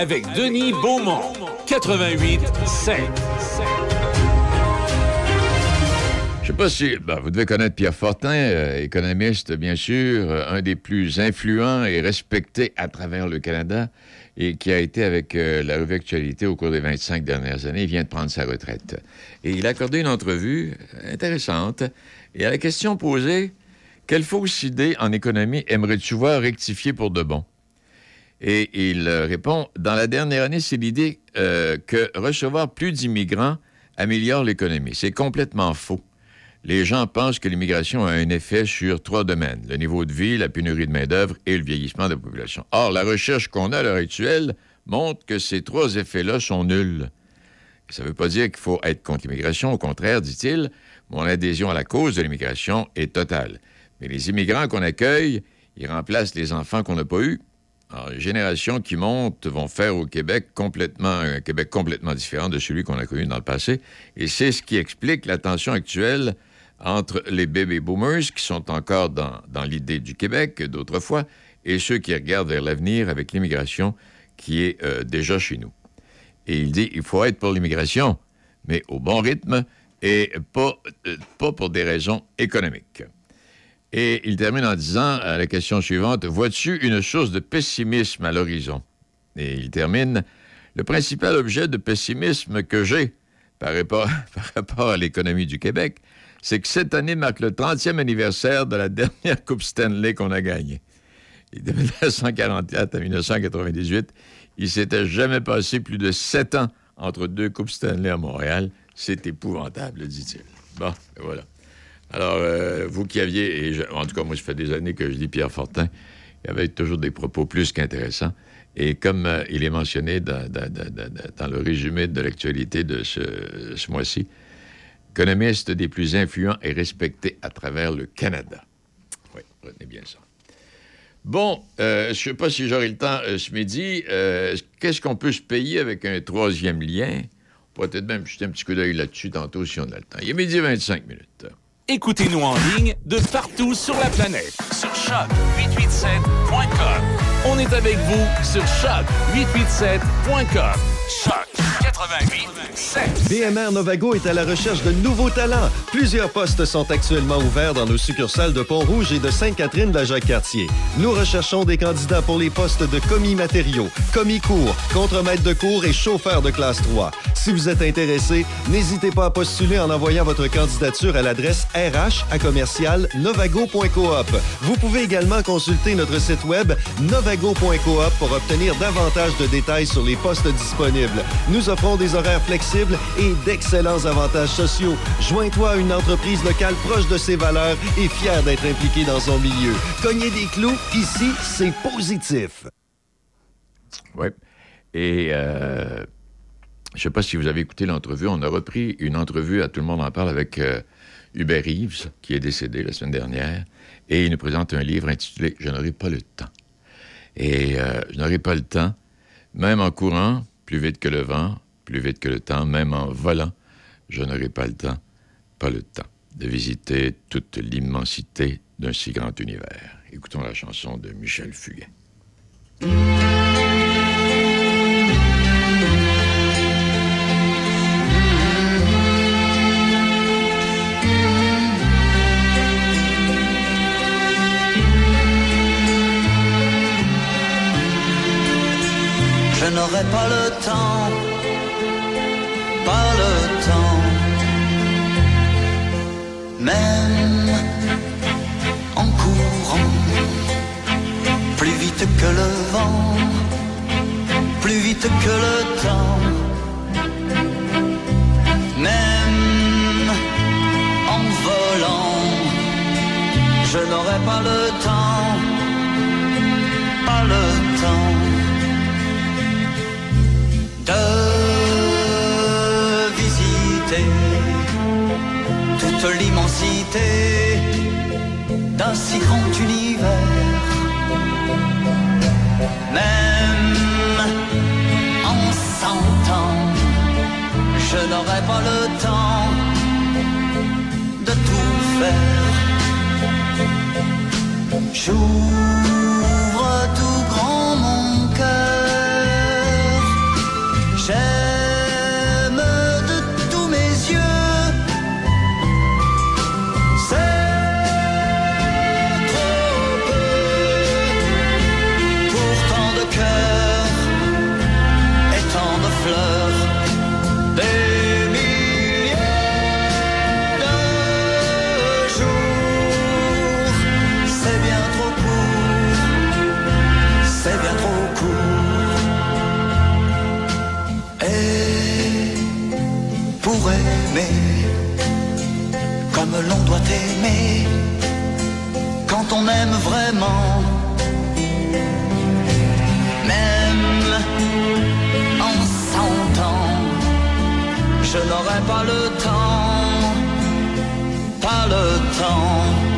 Avec Denis Beaumont. 88 7. Je sais pas si ben, vous devez connaître Pierre Fortin, euh, économiste bien sûr, euh, un des plus influents et respectés à travers le Canada et qui a été avec euh, la revue Actualité au cours des 25 dernières années. Il vient de prendre sa retraite. Et il a accordé une entrevue intéressante. Et à la question posée, quelle fausse idée en économie aimerais-tu voir rectifier pour de bon? Et il euh, répond, dans la dernière année, c'est l'idée euh, que recevoir plus d'immigrants améliore l'économie. C'est complètement faux. Les gens pensent que l'immigration a un effet sur trois domaines, le niveau de vie, la pénurie de main-d'œuvre et le vieillissement de la population. Or, la recherche qu'on a à l'heure actuelle montre que ces trois effets-là sont nuls. Ça ne veut pas dire qu'il faut être contre l'immigration. Au contraire, dit-il, mon adhésion à la cause de l'immigration est totale. Mais les immigrants qu'on accueille, ils remplacent les enfants qu'on n'a pas eus. Les générations qui montent vont faire au Québec complètement un Québec complètement différent de celui qu'on a connu dans le passé. Et c'est ce qui explique la tension actuelle entre les baby boomers qui sont encore dans, dans l'idée du Québec d'autrefois et ceux qui regardent vers l'avenir avec l'immigration qui est euh, déjà chez nous. Et il dit il faut être pour l'immigration, mais au bon rythme et pas, euh, pas pour des raisons économiques. Et il termine en disant la question suivante Vois-tu une source de pessimisme à l'horizon? Et il termine Le principal objet de pessimisme que j'ai par rapport, à l'économie du Québec, c'est que cette année marque le 30e anniversaire de la dernière Coupe Stanley qu'on a gagnée. De 1944 à 1998, il s'était jamais passé plus de sept ans entre deux Coupes Stanley à Montréal. C'est épouvantable, dit-il. Bon, voilà. Alors, euh, vous qui aviez, et je- en tout cas, moi, ça fait des années que je lis Pierre Fortin, il avait toujours des propos plus qu'intéressants. Et comme euh, il est mentionné dans, le résumé de l'actualité de ce, mois-ci, économiste des plus influents et respectés à travers le Canada. Oui, retenez bien ça. Bon, euh, je ne sais pas si j'aurai le temps ce midi. Qu'est-ce qu'on peut se payer avec un troisième lien? On pourrait peut-être même jeter un petit coup d'œil là-dessus tantôt si on a le temps. Il est midi 25 minutes. Écoutez-nous en ligne de partout sur la planète. Sur choc887.com. On est avec vous sur choc887.com. Choc 88 7. BMR Novago est à la recherche de nouveaux talents. Plusieurs postes sont actuellement ouverts dans nos succursales de Pont-Rouge et de Sainte-Catherine de la Jacques-Cartier. Nous recherchons des candidats pour les postes de commis matériaux, commis cours, contremaître de cours et chauffeur de classe 3. Si vous êtes intéressé, n'hésitez pas à postuler en envoyant votre candidature à l'adresse RH à commercial novago.coop. Vous pouvez également consulter notre site web novago.coop pour obtenir davantage de détails sur les postes disponibles. Nous offrons des horaires flexibles et d'excellents avantages sociaux. Joins-toi à une entreprise locale proche de ses valeurs et fière d'être impliquée dans son milieu. Cogner des clous, ici, c'est positif. Oui. Et euh, je ne sais pas si vous avez écouté l'entrevue. On a repris une entrevue à Tout le monde en parle avec euh, Hubert Reeves, qui est décédé la semaine dernière. Et il nous présente un livre intitulé Je n'aurai pas le temps. Et euh, je n'aurai pas le temps, même en courant, plus vite que le vent, plus vite que le temps, même en volant, je n'aurai pas le temps, pas le temps de visiter toute l'immensité d'un si grand univers. Écoutons la chanson de Michel Fugain. Je n'aurai pas le temps, vite que le vent, plus vite que le temps, même en volant, je n'aurai pas le temps, pas le temps de visiter toute l'immensité d'un si grand univers. Même en cent ans, je n'aurai pas le temps de tout faire. Aimer comme l'on doit aimer quand on aime vraiment. Même en cent je n'aurai pas le temps, pas le temps.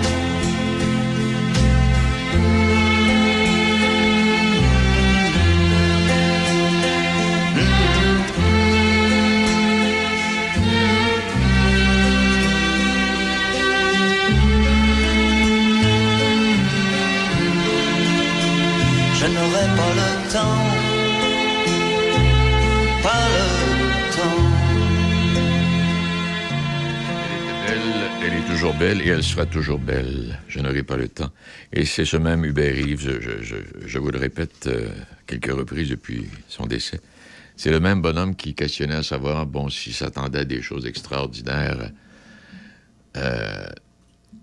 N'aurai pas le temps, pas le temps. Elle, elle est toujours belle et elle sera toujours belle. Je n'aurai pas le temps. Et c'est ce même Hubert Reeves, je, vous le répète euh, quelques reprises depuis son décès. C'est le même bonhomme qui questionnait à savoir, bon, s'il s'attendait à des choses extraordinaires euh,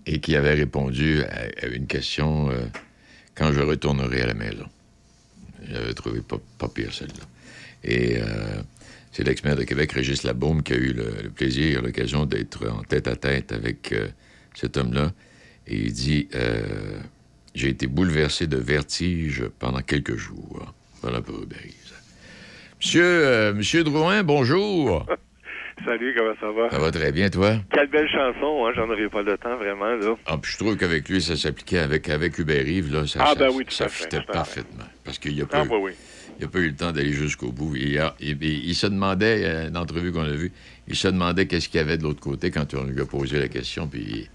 et qui avait répondu à, à une question euh, quand je retournerai à la maison. J'avais trouvé pas, pire celle-là. Et euh, c'est l'ex-maire de Québec, Régis Labaume, qui a eu le, plaisir, l'occasion d'être en tête à tête avec euh, cet homme-là. Et il dit euh, J'ai été bouleversé de vertige pendant quelques jours. Voilà pour. Monsieur, Monsieur Drouin, bonjour. Salut, comment ça va? Ça va très bien, toi? Quelle belle chanson, hein? J'en aurais pas le temps, vraiment, là. Ah, puis je trouve qu'avec lui, ça s'appliquait avec, avec Hubert Reeves, là, ça, Ah, ça, ben oui, tout ça à fait, fitait tout parfaitement. Parce qu'il n'y a, pas Ah, eu- oui. il a pas eu le temps d'aller jusqu'au bout. Il, a- il- il- il se demandait, euh, l'entrevue qu'on a vue, il se demandait qu'est-ce qu'il y avait de l'autre côté quand on lui a posé la question, puis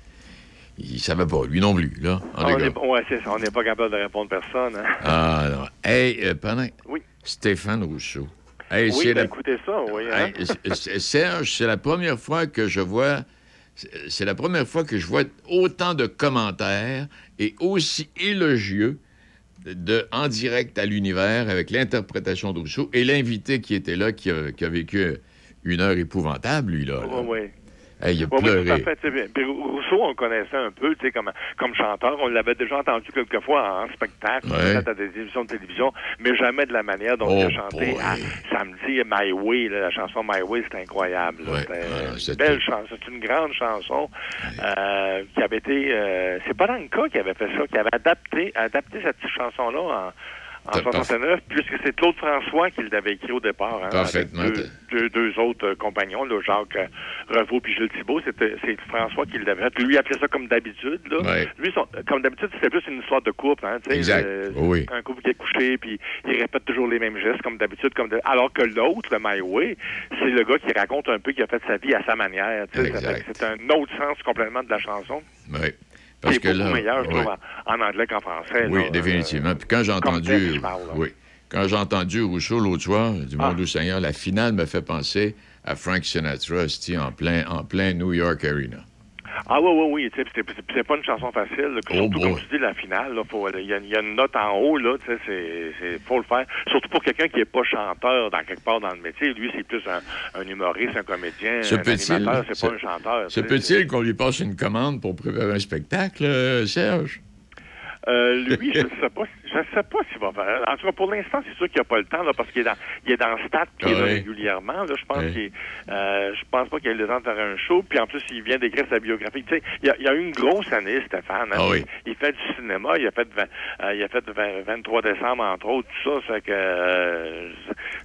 il, savait pas, lui non plus, là. en Ah, on ouais, n'est pas capable de répondre personne, hein? Ah, non. Hey, euh, pendant... Oui. Stéphane Rousseau. Hey, oui, ben, la- écoutez ça, oui. hein? Hey, Serge, c'est la première fois que je vois. c'est- la première fois que je vois autant de commentaires et aussi élogieux de, en direct à l'univers avec l'interprétation de Rousseau et l'invité qui était là, qui a, qui a vécu une heure épouvantable, lui, là. là. Oui, oui. Hey, il a Oui, oui, tout à pleuré. Puis Rousseau, on le connaissait un peu, tu sais, comme, comme chanteur. On l'avait déjà entendu quelquefois en spectacle, Ouais. peut-être à des émissions de télévision, mais jamais de la manière dont Oh, il a chanté. Ah, samedi, My Way, là, la chanson My Way, c'est incroyable. là. C'était une belle chanson. C'est une grande chanson euh, qui avait été... euh, c'est pas Danka qui avait fait ça, qui avait adapté, adapté cette petite chanson-là en... En T'as pas- 69, puisque c'est Claude François qui l'avait écrit au départ. Hein, Parfaitement. avec deux, deux, deux autres euh, compagnons, là, Jacques euh, Revaux puis Gilles Thibault. C'était, c'est François qui l'avait fait. Lui il appelait ça comme d'habitude. Là. Ouais. Lui, son- comme d'habitude, c'était plus une histoire de couple. Hein, Exact. euh, Oui. Un couple qui est couché, puis il répète toujours les mêmes gestes, comme d'habitude. Comme de- Alors que l'autre, le My Way, c'est le gars qui raconte un peu qui a fait sa vie à sa manière. C'est un autre sens complètement de la chanson. Oui. Parce que là. meilleur, je ouais. trouve, en, en anglais qu'en français. Oui, là. définitivement. Puis quand j'ai entendu. parle, oui. Quand j'ai entendu Rousseau l'autre soir, du Ah. Mon Doux Seigneur, la finale me fait penser à Frank Sinatra, en plein, en plein New York Arena. Ah oui, oui, oui. C'est pas une chanson facile. Oh surtout, comme tu dis, la finale, il y, a- il y a une note en haut, là, c'est, faut le faire. Surtout pour quelqu'un qui est pas chanteur dans quelque part dans le métier. Lui, c'est plus un, un humoriste, un comédien, Se un animateur, c'est pas un chanteur. Se peut-il qu'on lui passe une commande pour préparer un spectacle, euh, Serge? Euh, lui, je ne sais pas, je sais pas s'il va faire. En tout cas, pour l'instant, c'est sûr qu'il n'a pas le temps, là, parce qu'il est dans, il est dans Stat, puis il est là régulièrement. Là, je pense qu'il, euh, je pense pas qu'il ait le temps de faire un show. Puis en plus, il vient d'écrire sa biographie. Tu sais, il y a, il a eu une grosse année, Stéphane. hein. Ah oui. il, il fait du cinéma. Il a fait, 20, euh, il a fait 20 23 décembre entre autres. Tout ça, que euh,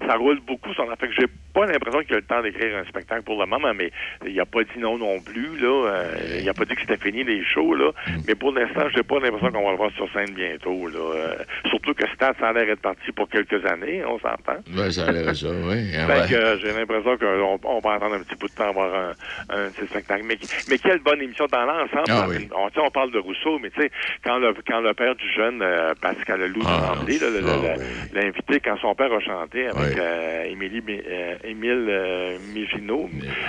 ça roule beaucoup. Ça fait que j'ai pas l'impression qu'il a le temps d'écrire un spectacle pour le moment, mais il a pas dit non non plus. Là, il a pas dit que c'était fini les shows. Là, Mm. mais pour l'instant, j'ai pas l'impression qu'on va le voir sur scène bientôt. Là. Euh, surtout que Stat, ça a l'air d'être parti pour quelques années, on s'entend. Ben, ça a l'air ça, oui. Ah, Fait que euh, j'ai l'impression qu'on on va attendre un petit bout de temps à voir un, un de ces spectacles. Mais, mais quelle bonne émission dans l'ensemble. Ah oui. on, parle de Rousseau, mais tu sais, quand le, quand le père du jeune euh, Pascal Leloup Ah, le- ah, l'invité, quand son père a chanté avec euh, Émilie, Mi- Émile euh, Migino,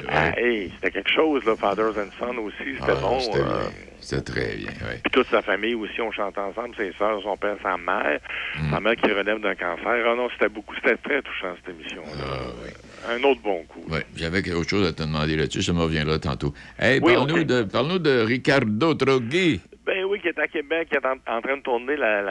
ah, hey, c'était quelque chose, là, Fathers and Son aussi, c'était Ah, bon. C'était très bien, oui. puis toute sa famille aussi, on chante ensemble, ses sœurs, son père, sa mère, Mm. sa mère qui relève d'un cancer. Ah non, c'était beaucoup, c'était très touchant cette émission. Ah, Un autre bon coup. Oui, j'avais autre chose à te demander là-dessus, ça me reviendra tantôt. Hey, Oui, parle-nous de, parle-nous de Ricardo Troghi. Qui est à Québec, qui est en, en train de tourner la,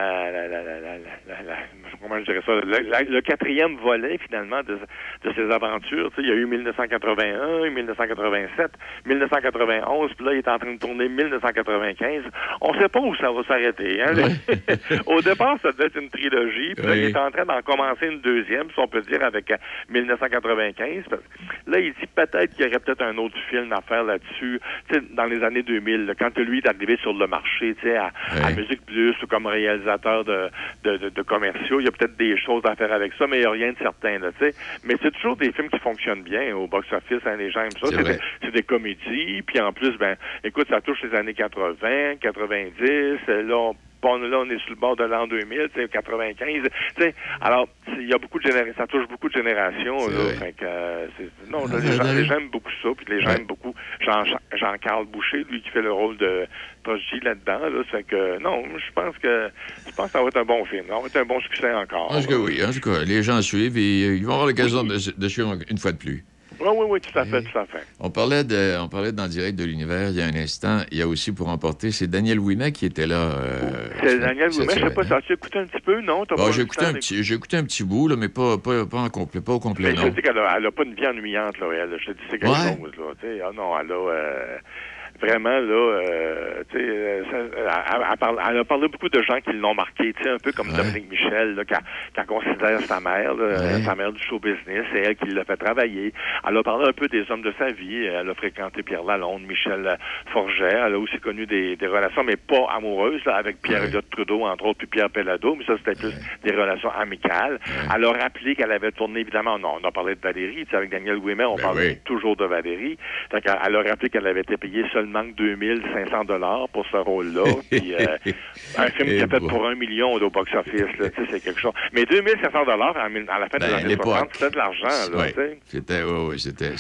comment je dirais ça, le, quatrième volet finalement de, de ses aventures. Tu sais, il y a eu 1981, 1987, 1991, puis là, il est en train de tourner 1995. On sait pas où ça va s'arrêter. Hein? Au départ, ça devait être une trilogie, puis là, il est en train d'en commencer une deuxième, si on peut dire, avec euh, 1995. Parce que Là, il dit peut-être qu'il y aurait peut-être un autre film à faire là-dessus. Tu sais, dans les années 2000, là, quand lui est arrivé sur le marché, sais, à, à Musique Plus ou comme réalisateur de, de, de- de commerciaux, il y a peut-être des choses à faire avec ça, mais il n'y a rien de certain, là, tu sais. Mais c'est toujours des films qui fonctionnent bien au box-office, hein, les gens aiment ça. C'est des, c'est des comédies, puis en plus, ben, écoute, ça touche les années 80, 90, euh, là, on Bon, là, on est sur le bord de l'an 2000, tu sais, 95. Tu sais, alors, il y a beaucoup de générations, ça touche beaucoup de générations. Là, fait que, euh, non, là, les, gens, les gens aiment beaucoup ça, puis les gens aiment beaucoup Jean, Jean-Carl Boucher, lui qui fait le rôle de Prodigy là-dedans. Là, fait que, non, je pense que je pense que ça va être un bon film. Ça va être un bon succès encore. En tout cas, oui. En tout cas, les gens suivent et euh, ils vont avoir l'occasion de, de suivre une fois de plus. Oui, oui, oui, tout à fait, tout à fait. On parlait, de, on parlait dans le direct de l'univers il y a un instant. Il y a aussi pour emporter, c'est Daniel Ouimet qui était là. euh, C'est Daniel Ouimet, je sais pas, ça tu écouté un petit peu, non? Hein. Bon, j'ai écouté, un petit, j'ai écouté un petit bout, là, mais pas, pas, pas en complet, pas au complet, Mais je non. te dis qu'elle a, elle a pas une vie ennuyante, là, elle. Je te dis, c'est quelque Ouais. chose, là. Tu sais, ah non, elle a... euh, Vraiment, là, euh, tu sais, euh, elle, a parlé beaucoup de gens qui l'ont marqué, tu sais, un peu comme Dominique Michel, là, quand, quand considère sa mère, là, sa mère du show business, c'est elle qui l'a fait travailler. Elle a parlé un peu des hommes de sa vie. Elle a fréquenté Pierre Lalonde, Michel Forget. Elle a aussi connu des, des relations, mais pas amoureuses, là, avec Pierre Elliott Trudeau, entre autres, puis Pierre Pellado, mais ça, c'était plus des relations amicales. Elle a rappelé qu'elle avait tourné, évidemment, on a, on a parlé de Valérie, tu sais, avec Daniel Ouimet, on parle oui. toujours de Valérie. Donc, elle, elle a rappelé qu'elle avait été payée seulement 2500 dollars pour ce rôle-là. Puis, euh, un film qui Eh a fait bon. pour un million au box-office, là, c'est quelque chose. Mais 2500 dollars à, la fin Ben, années l'époque. 60, c'était de l'argent, là, Ouais. C'était, ouais, ouais, c'était,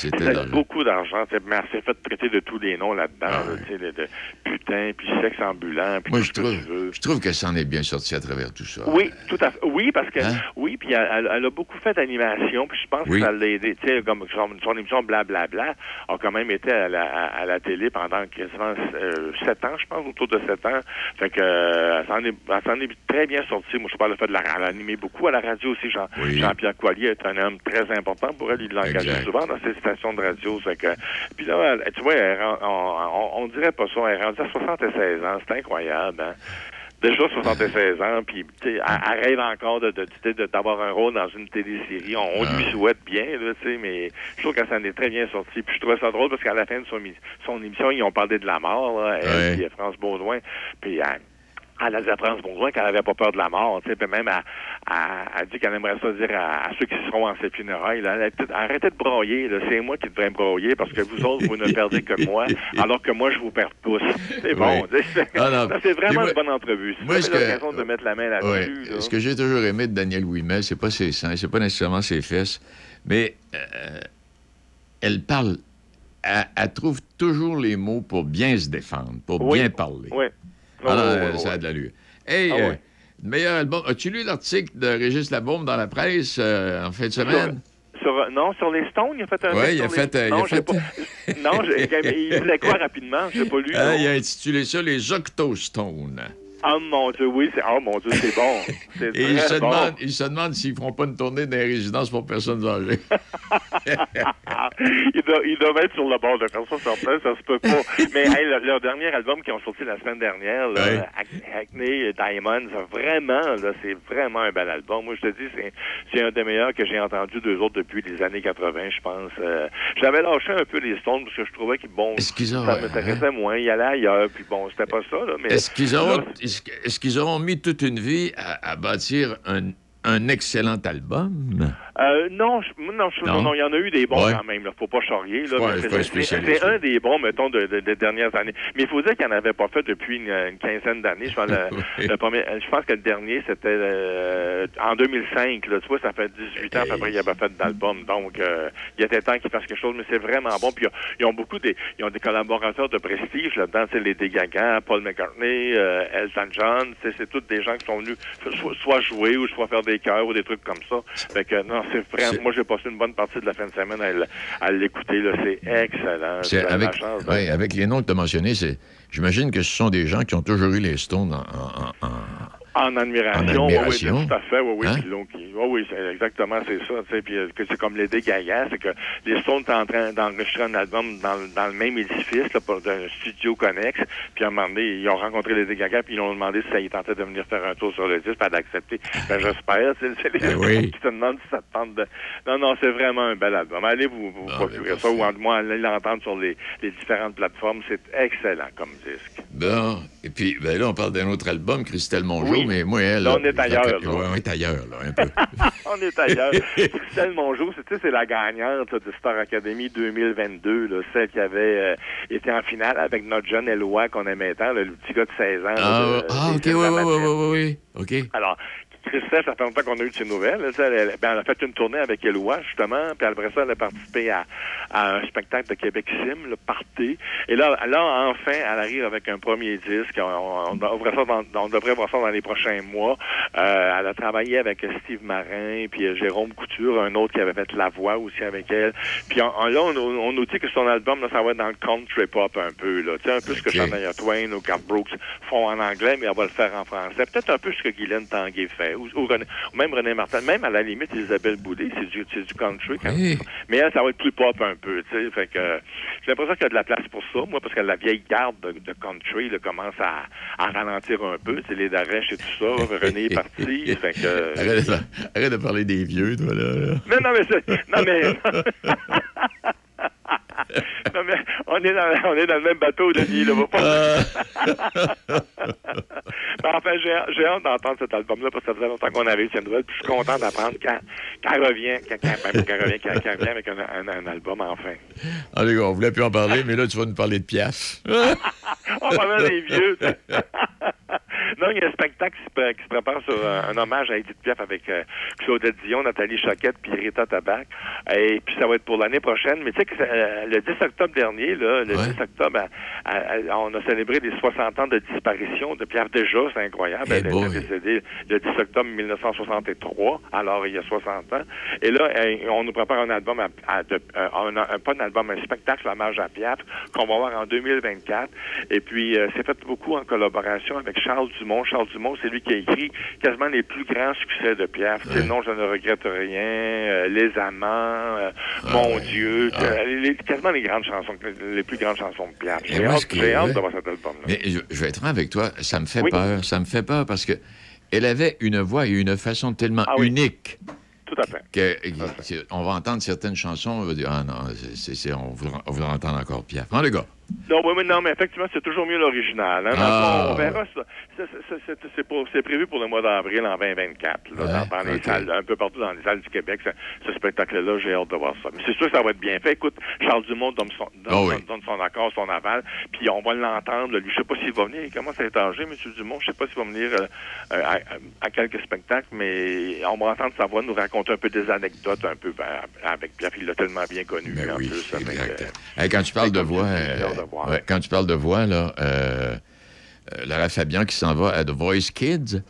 beaucoup d'argent, mais elle s'est fait traiter de tous les noms là-dedans, là, de, de putain, puis sexe ambulant, puis Moi, tout je ce que tu veux. trouve, je trouve que ça en est bien sorti à travers tout ça. Oui, tout à fait. Oui, parce que Hein? oui, puis elle, a beaucoup fait d'animation, puis je pense Oui. que ça l'a aidé. Comme son, son émission Blablabla a quand même été à la, à, à la télé pendant quasiment euh, sept ans, je pense, autour de sept ans. Fait que euh, elle s'en est, elle s'en est très bien sortie. Moi, je parle le fait de la, elle a animé beaucoup à la radio aussi. Jean, Oui. Jean-Pierre Coilier est un homme très important pour elle. Il Exact. souvent dans ses stations de radio. Fait que, puis là, elle- tu vois, elle on, on, on dirait pas ça. Elle est rendue à 76 ans. C'est incroyable. Hein? Déjà 76 ans, puis tu sais, elle, elle rêve encore de, de, sais, de- d'avoir un rôle dans une télésérie. On, on lui souhaite bien, là, tu sais, mais je trouve qu'elle s'en est très bien sortie. Puis je trouvais ça drôle parce qu'à la fin de son, son émission, ils ont parlé de la mort, là, elle Ouais. et France Baudouin. Puis elle, elle a dit à France Baudouin qu'elle avait pas peur de la mort, tu sais, puis même elle, elle dit qu'elle aimerait ça dire à, à ceux qui seront en ses funérailles, là, a arrêtez de broyer, c'est moi qui devrais me broyer parce que vous autres, vous ne perdez que moi, alors que moi, je vous perds tous. C'est bon, Oui. Ah, c'est vraiment moi- une bonne entrevue. Vous ce avez que- l'occasion de mettre la main là-dessus, là. Ce que j'ai toujours aimé de Daniel Ouimet, c'est pas ses seins, c'est pas nécessairement ses fesses, mais euh, elle parle, elle, elle trouve toujours les mots pour bien se défendre, pour Oui. bien parler. Oui. Oh, euh, ouais, ça a de l'allure. Hey, Ah euh, ouais. meilleur album. As-tu lu l'article de Régis Labaume dans la presse euh, en fin de semaine? Sur, non, sur les Stones, il a fait un texte il a sur les- fait, euh, il a non, j'ai fait- pas... non, il disait quoi rapidement? J'ai pas lu. Ah, non. il a intitulé ça Les Octostones. Ah mon Dieu, oui, c'est... Oh mon Dieu, c'est bon. Et il se, bon. demande, il se demande s'ils feront pas une tournée dans les résidences pour personnes âgées. ils, doivent, doivent être sur le bord de faire ça, certain, ça se peut pas. Mais hey, leur, leur dernier album qui ont sorti la semaine dernière, là, Ouais. Ac- Acne Diamond, ça, vraiment, là, c'est vraiment un bel album. Moi, je te dis, c'est, c'est un des meilleurs que j'ai entendu d'eux autres depuis les années 80, je pense. Euh, j'avais lâché un peu les Stones parce que je trouvais qu'ils, bon, qu'ils ça m'intéressait moins. Il y allait ailleurs, puis bon, c'était pas ça, là, mais... Est-ce qu'ils auront, là, est-ce, que- est-ce qu'ils auront mis toute une vie à, à bâtir un, un excellent album? Euh, non, je- non, je- Non? il y en a eu des bons Ouais. quand même. Là, faut pas charrier. Pas un des bons, mettons, de- de- des dernières années. Mais il faut dire qu'il n'en avait pas fait depuis une, une quinzaine d'années. Je pense, je que le dernier, c'était euh, en 2005. Là, tu vois, ça fait 18 ans à peu près qu'il avait fait d'album. Donc, euh, il était temps qu'il fasse quelque chose, mais c'est vraiment bon. Puis ils ont beaucoup des, ils ont des collaborateurs de prestige là-dedans. C'est les Gaga, Paul McCartney, euh, Elton John. C'est c'est tous des gens qui sont venus soit, soit jouer ou soit faire des des cœurs ou des trucs comme ça. Fait que non, c'est vraiment. Moi, j'ai passé une bonne partie de la fin de semaine à, l'écouter. C'est excellent. C'est J'ai la avec, chance ouais, avec les noms que tu as mentionnés, c'est, j'imagine que ce sont des gens qui ont toujours eu les Stones en, en- en- En admiration, En oui, admiration. oui, tout à fait, oui, oui. Hein? Puis qui- oui, oui, c'est exactement, c'est ça, tu sais, puis euh, que c'est comme Lady Gaga, c'est que les Stones étaient en train d'enregistrer un album dans, le- dans le même édifice, là, pour un studio connexe, puis à un moment donné, ils ont rencontré Lady Gaga, puis ils ont demandé si ça y tentait de venir faire un tour sur le disque, a accepté. Ben, j'espère, c'est les Ben oui. qui te demandent si ça te tente de... Non, non, c'est vraiment un bel album. Allez vous, vous procurer ça, ou en moins, allez l'entendre sur les, les différentes plateformes, c'est excellent comme disque. Bon, et puis ben là, on parle d'un autre album, Christelle Mongeau, Oui. mais moi, elle... Là, on est ailleurs, là. ouais, on est ailleurs, là, un peu. on est ailleurs. Christelle Mongeau, c'est, tu sais, c'est la gagnante là, de Star Academy 2022, là, celle qui avait euh, été en finale avec notre jeune Eloi qu'on aimait tant, le petit gars de 16 ans. Ah, de- ah, OK, oui, oui, oui, oui, oui, OK. Alors, Christelle, ça fait longtemps qu'on a eu de ses nouvelles. Elle, elle, elle- ben, elle a fait une tournée avec Eloi, justement, puis après ça, elle a participé à, à un spectacle de Québec Sim, le Party. Et là, là, enfin, elle arrive avec un premier disque. On, on, on devrait, ça dans- on devrait voir ça dans les prochains mois. Euh, elle a travaillé avec Steve Marin, puis euh, Jérôme Couture, un autre qui avait fait la voix aussi avec elle. Puis en- en- là, on, on nous dit que son album, là, ça va être dans le country pop un peu, là. Tu sais, un peu ce que Shania Twain ou Garth Brooks font en anglais, mais elle va le faire en français. Peut-être un peu ce que Guylaine Tanguay fait, ou, ou René- ou même René Martin, même à la limite Isabelle Boulay, c'est du, country. quand même. Mais elle, ça va être plus pop un peu, tu sais. Fait que j'ai l'impression qu'il y a de la place pour ça, moi, parce que la vieille garde de, de country là, commence à, à ralentir un peu. C'est les Darèches et tout ça. René est parti. fait que, Arrête de, arrête de parler des vieux, toi, là. là. non, non, mais. Non, mais. non, mais on est, dans, on est dans le même bateau, Denis, là. Va pas. Mais enfin, j'ai hâte d'entendre cet album-là parce que ça faisait longtemps qu'on avait eu cette nouvelle. Puis je suis content d'apprendre qu'elle qu'elle revient, qu'elle qu'elle- qu'elle revient, revient avec un, un- un album enfin. Allez, on voulait plus en parler, mais là, tu vas nous parler de Piaf. On parle des vieux. Non, il y a un spectacle qui se, prépare sur euh, un hommage à Edith Piaf avec euh, Claudette Dion, Nathalie Choquette puis Rita Tabac. Et puis ça va être pour l'année prochaine. Mais tu sais que euh, le 10 octobre dernier, là, le 10 octobre, à- à- à- on a célébré les 60 ans de disparition de Piaf déjà. C'est incroyable. Eh Elle était décédée le 10 octobre 1963, alors il y a 60 ans. Et là, euh, on nous prépare un album, à, à- de- euh, un- un- pas un album, un spectacle hommage à Piaf qu'on va voir en 2024. Et puis, euh, c'est fait beaucoup en collaboration avec Charles Dumont. Charles Dumont, c'est lui qui a écrit quasiment les plus grands succès de Piaf. C'est Non, je ne regrette rien, euh, Les Amants, euh, Mon Dieu, euh, les- quasiment les grandes chansons, les plus grandes chansons de Piaf. J'ai hâte, ce qui- j'ai hâte ouais. de voir cet album-là. Mais je, je vais être franc avec toi, ça me fait Oui. peur. Ça me fait peur parce que elle avait une voix et une façon tellement Ah oui. unique Tout à fait. que on va entendre certaines chansons, on va dire ah non, c'est- c'est- c'est- on, voudra, on voudra entendre encore Piaf. Non, les gars. Non, oui, mais non, mais effectivement, c'est toujours mieux l'original. Hein? Ah. on verra ça. C'est- prévu pour le mois d'avril en 2024, là, dans, dans les salles, un peu partout dans les salles du Québec. Ce, ce spectacle-là, j'ai hâte de voir ça. Mais c'est sûr que ça va être bien fait. Écoute, Charles Dumont donne son, donne, Ah oui. son- donne son accord, son aval, puis on va l'entendre. Lui, je sais pas s'il va venir. Il commence à être âgé, M. Dumont. Je sais pas s'il va venir euh, euh, à, à quelques spectacles, mais on va entendre sa voix nous raconter un peu des anecdotes un peu ben, avec Pierre. Il l'a tellement bien connu, lui, en plus. Hey, quand tu parles de voix, euh, de voir. ouais, quand tu parles de voix, là, euh, euh, Lara Fabian qui s'en va à The Voice Kids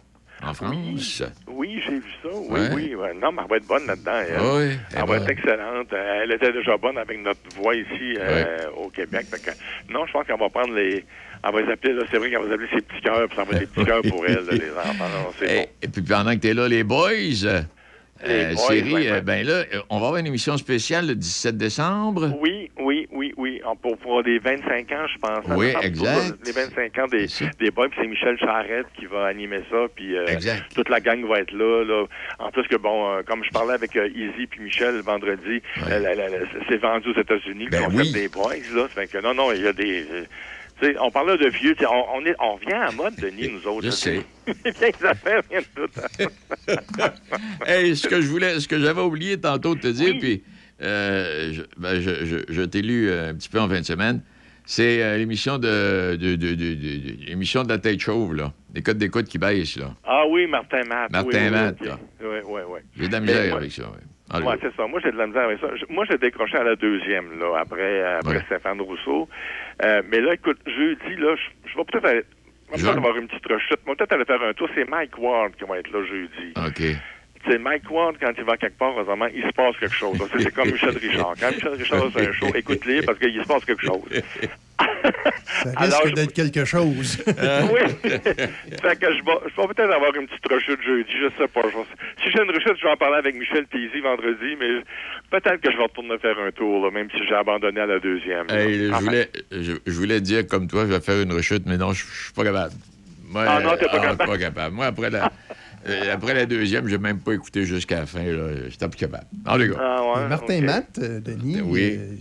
en France. Oui, j'ai vu ça. Oui, Ouais. oui. Non, mais elle va être bonne là-dedans. elle. Ah oui, Elle elle va être excellente. Elle était déjà bonne avec notre voix ici euh, au Québec. Que, non, je pense qu'elle va prendre les. Elle va les appeler, là, c'est vrai qu'elle va les appeler ses petits cœurs, puis ça va être des petits cœurs pour elle, là, les enfants. Et, et puis pendant que tu es là, les boys, euh, boys, série, ouais, euh, ouais. ben là, on va avoir une émission spéciale le 17 décembre. Oui, oui, oui, oui. Pour, pour les 25 ans, je pense. hein, Oui, exact. Les 25 ans des, des boys, puis c'est Michel Charette qui va animer ça, puis euh, toute la gang va être là, là. En plus que, bon, euh, comme je parlais avec Izzy puis Michel vendredi, c'est vendu aux États-Unis, Ben le concept des boys, là. Fait que, non, non, il y a des... on parlait de vieux, on, on, est, on revient à mode, Denis, nous autres. Je sais. Vieilles affaires viennent toutes. hey, ce que je voulais, ce que j'avais oublié tantôt de te dire, puis euh, je, ben, je, je- je t'ai lu euh, un petit peu en fin de semaine, c'est euh, l'émission de, de, de, de- de- de- l'émission de la tête chauve, là. Les codes d'écoute qui baissent, là. Ah oui, Martin Matt. Martin oui, Matt, oui, là. Oui, oui, oui. J'ai de la misère avec ça, oui. Allez. Ouais, c'est ça. Moi, j'ai de la misère avec ça. Moi, j'ai décroché à la deuxième, là, après, après Stéphane Rousseau. Euh, mais là, écoute, jeudi, là, je, je vais peut-être aller- je vais peut-être avoir une petite rechute. Moi, peut-être aller faire un tour. C'est Mike Ward qui va être là jeudi. OK. Tu sais, Mike Ward, quand il va quelque part, vraiment, il se passe quelque chose. C'est c'est comme Michel Richard. Quand Michel Richard a un show, écoute-les parce qu'il se passe quelque chose. Ça risque d'être quelque chose. oui. fait que je vais, je vais peut-être avoir une petite rechute jeudi, je sais pas. Je si j'ai une rechute, je vais en parler avec Michel Tézy vendredi, mais peut-être que je vais retourner faire un tour, là, même si j'ai abandonné à la deuxième. Hey, je, voulais, je, je voulais dire comme toi, je vais faire une rechute, mais non, je je suis pas capable. Moi, Ah non, t'es pas euh, capable. pas capable. Moi, après la, euh, après la deuxième, j'ai même pas écouté jusqu'à la fin. là. J'étais plus capable. En tout cas. Ah, Martin Matt, euh, Denis, Oui. euh,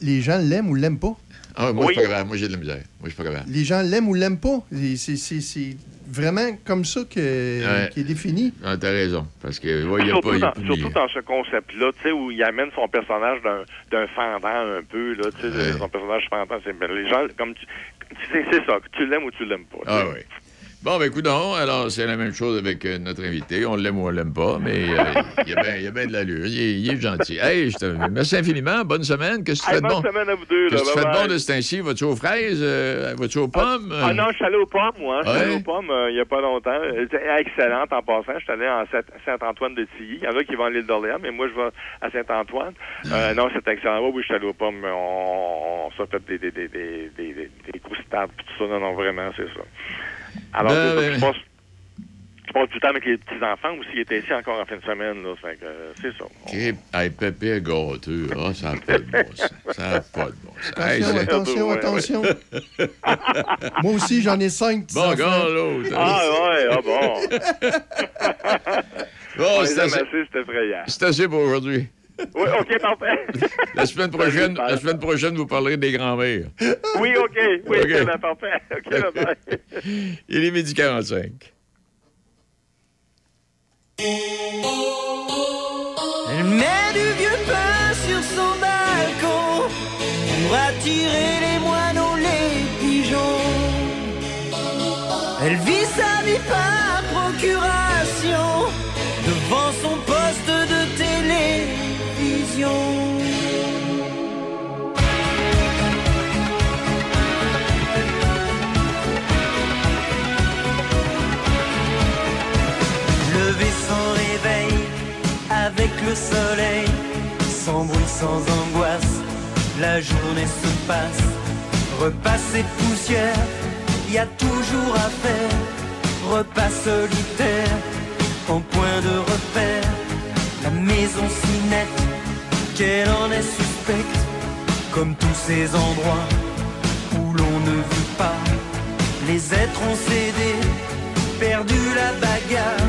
les gens l'aiment ou l'aiment pas? Ah, moi, je suis pas capable. Moi, j'ai de la misère. Moi, je suis pas capable. Les gens l'aiment ou l'aiment pas? C'est vraiment comme ça que, Ouais. qui est défini? Ah, t'as raison. Parce que, ouais, il y a surtout, pas. il y a dans, surtout dans ce concept-là, tu sais, où il amène son personnage d'un, d'un fendant un peu, là, tu sais, son personnage fendant, c'est les gens, comme tu, c'est ça, que tu l'aimes ou tu l'aimes pas. Ah oui. Bon, ben écoute, alors c'est la même chose avec euh, notre invité. On l'aime ou on l'aime pas, mais euh, il y a bien bien de l'allure. Il est, il est gentil. Hey, je te merci infiniment. Bonne semaine. Qu'est-ce que tu Hey, fais de bonne bon? semaine à vous deux, Qu'est-ce là. que tu fais de bon de ce temps-ci? Vas-tu aux fraises? Euh, Vas-tu aux pommes? Ah non, je suis allé aux pommes, moi. Je suis allé aux pommes euh, il n'y a pas longtemps. Excellente en passant. Je suis allé en Saint- Saint-Antoine de Tilly. Il y en a qui vont à l'île d'Orléans, mais moi, je vais à Saint-Antoine. Euh, non, c'était excellent. Oui, oui, je suis allé aux pommes. On, on s'est fait des, des, des, des, des, des, des croustades, tout ça. Non, non, vraiment, c'est ça. Alors, Ben, ça. ben, je passe, je passe du temps avec les petits-enfants aussi. Ils étaient ici encore en fin de semaine. Là, fait que, euh, c'est ça. OK. Hey, pépé gâteux. Ah, ça n'a pas de bon sens. Ça n'a pas de bon sens. Hey, Attention, attention, attention. Moi aussi, j'en ai cinq. petits Bon, gars, l'autre. Ah, ouais, ah bon. Bon, On c'est aime assez, assez, c'est effrayant. c'est assez pour aujourd'hui. Oui, OK, parfait. La semaine prochaine, la semaine prochaine, vous parlerez des grands-mères. Oui, OK. Oui, OK. c'est bien parfait. OK, bye-bye. Il est midi 45. Elle met du vieux pain sur son balcon pour attirer les moineaux, les pigeons. Elle vit sa vie par procuration devant son poste de télévision. Lever sans réveil avec le soleil, sans bruit, sans angoisse, la journée se passe. Repasser poussière, y a toujours à faire. Repas solitaire, en point de repère. La maison si nette, qu'elle en est suspecte, comme tous ces endroits où l'on ne vit pas. Les êtres ont cédé, perdu la bagarre,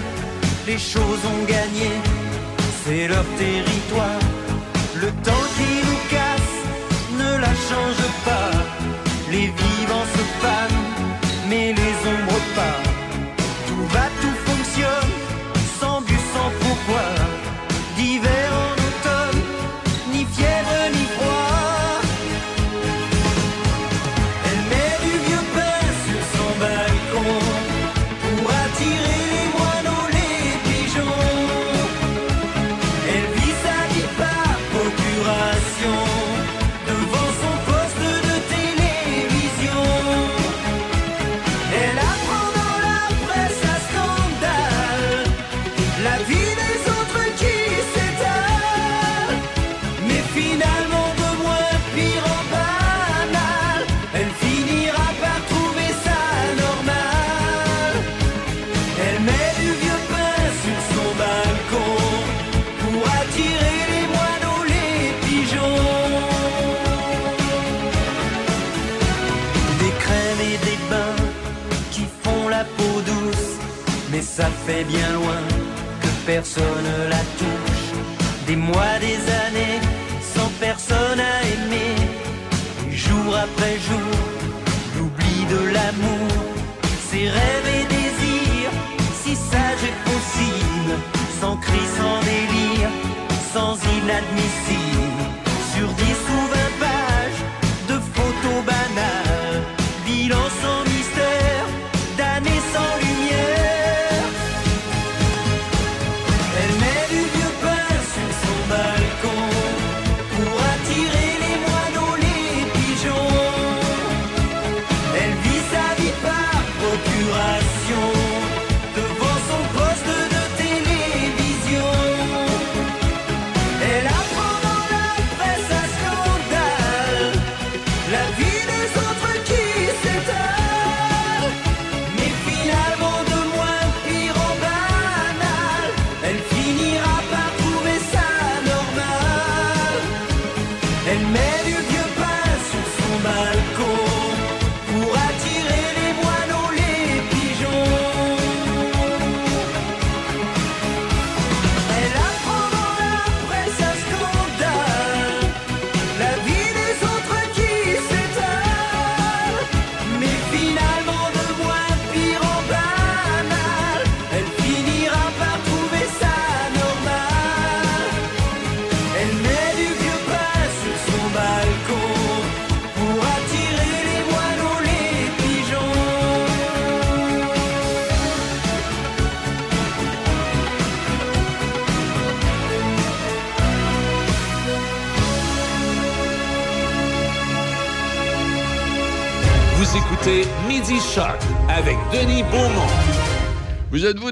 les choses ont gagné, c'est leur territoire. Le temps qui nous casse ne la change pas. Les vivants se fanent, mais les ombres pas. Tout va, tout fonctionne, sans but, sans pourquoi. Ça fait bien loin que personne la touche. Des mois, des années, sans personne à aimer, jour après jour, l'oubli de l'amour, ses rêves et désirs, si sage et possible, sans cri, sans délire, sans inadmissible,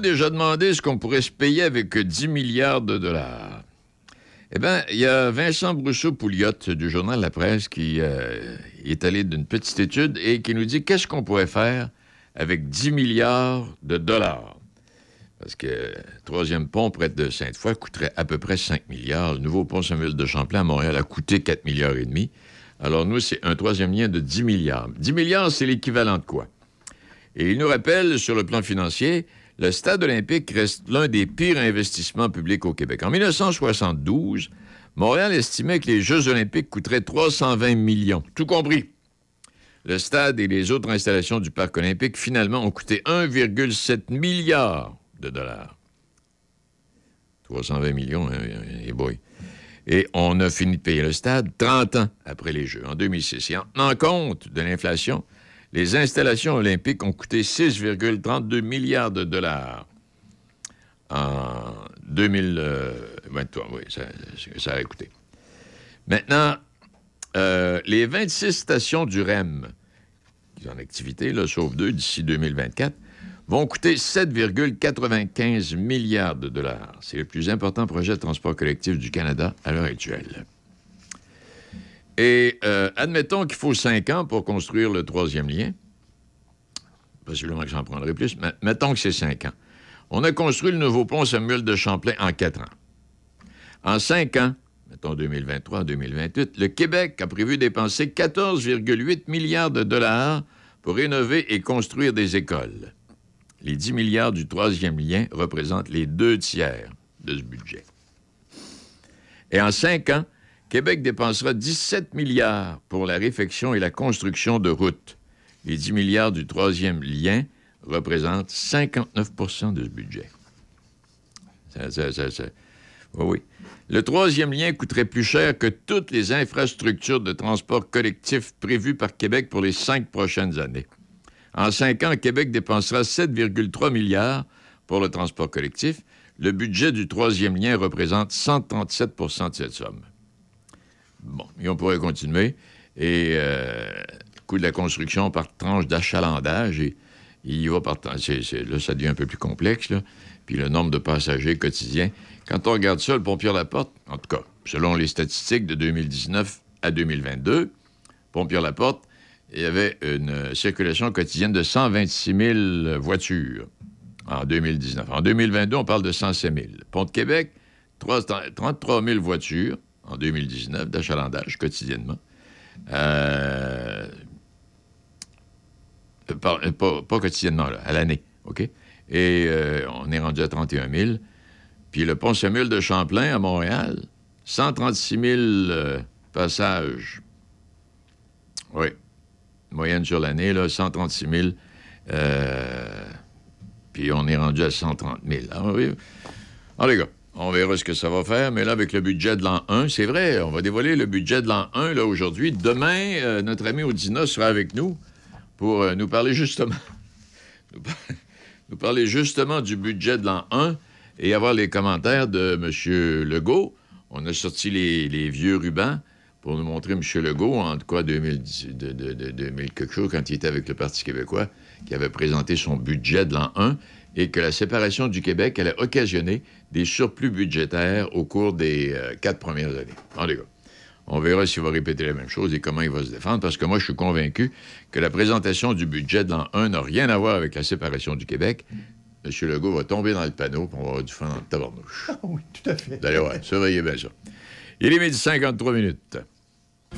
déjà demandé ce qu'on pourrait se payer avec 10 milliards de dollars? Eh bien, il y a Vincent Brousseau-Pouliot du journal La Presse qui euh, est allé d'une petite étude et qui nous dit qu'est-ce qu'on pourrait faire avec 10 milliards de dollars. Parce que troisième pont près de Sainte-Foy coûterait à peu près 5 milliards. Le nouveau pont Samuel de Champlain à Montréal a coûté 4 milliards et demi. Alors nous, c'est un troisième lien de 10 milliards. 10 milliards, c'est l'équivalent de quoi? Et il nous rappelle, sur le plan financier, le stade olympique reste l'un des pires investissements publics au Québec. En 1972, Montréal estimait que les Jeux olympiques coûteraient 320 millions, tout compris. Le stade et les autres installations du parc olympique, finalement, ont coûté 1,7 milliard de dollars. 320 millions, hein, et boy. Et on a fini de payer le stade 30 ans après les Jeux, en 2006. Et en tenant compte de l'inflation, les installations olympiques ont coûté 6,32 milliards de dollars en 2023. Oui, ça, a coûté. Maintenant, euh, les 26 stations du REM, qui sont en activité, sauf deux d'ici 2024, vont coûter 7,95 milliards de dollars. C'est le plus important projet de transport collectif du Canada à l'heure actuelle. Et euh, admettons qu'il faut cinq ans pour construire le troisième lien. Possiblement que j'en prendrai plus, mais mettons que c'est cinq ans. On a construit le nouveau pont Samuel de Champlain en quatre ans. En cinq ans, mettons 2023-2028, le Québec a prévu dépenser 14,8 milliards de dollars pour rénover et construire des écoles. Les 10 milliards du troisième lien représentent les deux tiers de ce budget. Et en cinq ans, Québec dépensera 17 milliards pour la réfection et la construction de routes. Les 10 milliards du troisième lien représentent 59% de ce budget. Ça. Oui, oui. Le troisième lien coûterait plus cher que toutes les infrastructures de transport collectif prévues par Québec pour les cinq prochaines années. En cinq ans, Québec dépensera 7,3 milliards pour le transport collectif. Le budget du troisième lien représente 137% de cette somme. Bon, et on pourrait continuer. Et euh, le coût de la construction par tranche d'achalandage, il y va par... là, ça devient un peu plus complexe. Puis le nombre de passagers quotidiens. Quand on regarde ça, le Pont-Pierre-Laporte, en tout cas, selon les statistiques de 2019 à 2022, Pont-Pierre-Laporte, il y avait une circulation quotidienne de 126 000 voitures en 2019. En 2022, on parle de 107 000. Pont de Québec, 3 33 000 voitures en 2019 d'achalandage quotidiennement. Euh, euh, pas, quotidiennement, là, à l'année, OK? Et euh, on est rendu à 31 000. Puis le pont Samuel de Champlain à Montréal, 136 000 euh, passages. Oui. Moyenne sur l'année, là, 136 000. Euh, puis on est rendu à 130 000. Alors, oui. Alors, les gars, on verra ce que ça va faire. Mais là, avec le budget de l'an 1, c'est vrai, on va dévoiler le budget de l'an 1 là, aujourd'hui. Demain, euh, notre ami Audina sera avec nous pour euh, nous parler justement. nous, par- nous parler justement du budget de l'an 1 et avoir les commentaires de M. Legault. On a sorti les, vieux rubans pour nous montrer M. Legault, en quoi 2010, de, de- de- 2000 quelque chose, quand il était avec le Parti québécois, qui avait présenté son budget de l'an 1 et que la séparation du Québec allait occasionner des surplus budgétaires au cours des euh, quatre premières années. En gars, on verra s'il va répéter la même chose et comment il va se défendre, parce que moi, je suis convaincu que la présentation du budget de l'an 1 n'a rien à voir avec la séparation du Québec. M. Legault va tomber dans le panneau, puis on va avoir du fun dans le tabarnouche. oui, tout à fait. D'ailleurs, ouais, surveillez bien ça. Il est midi 53 minutes.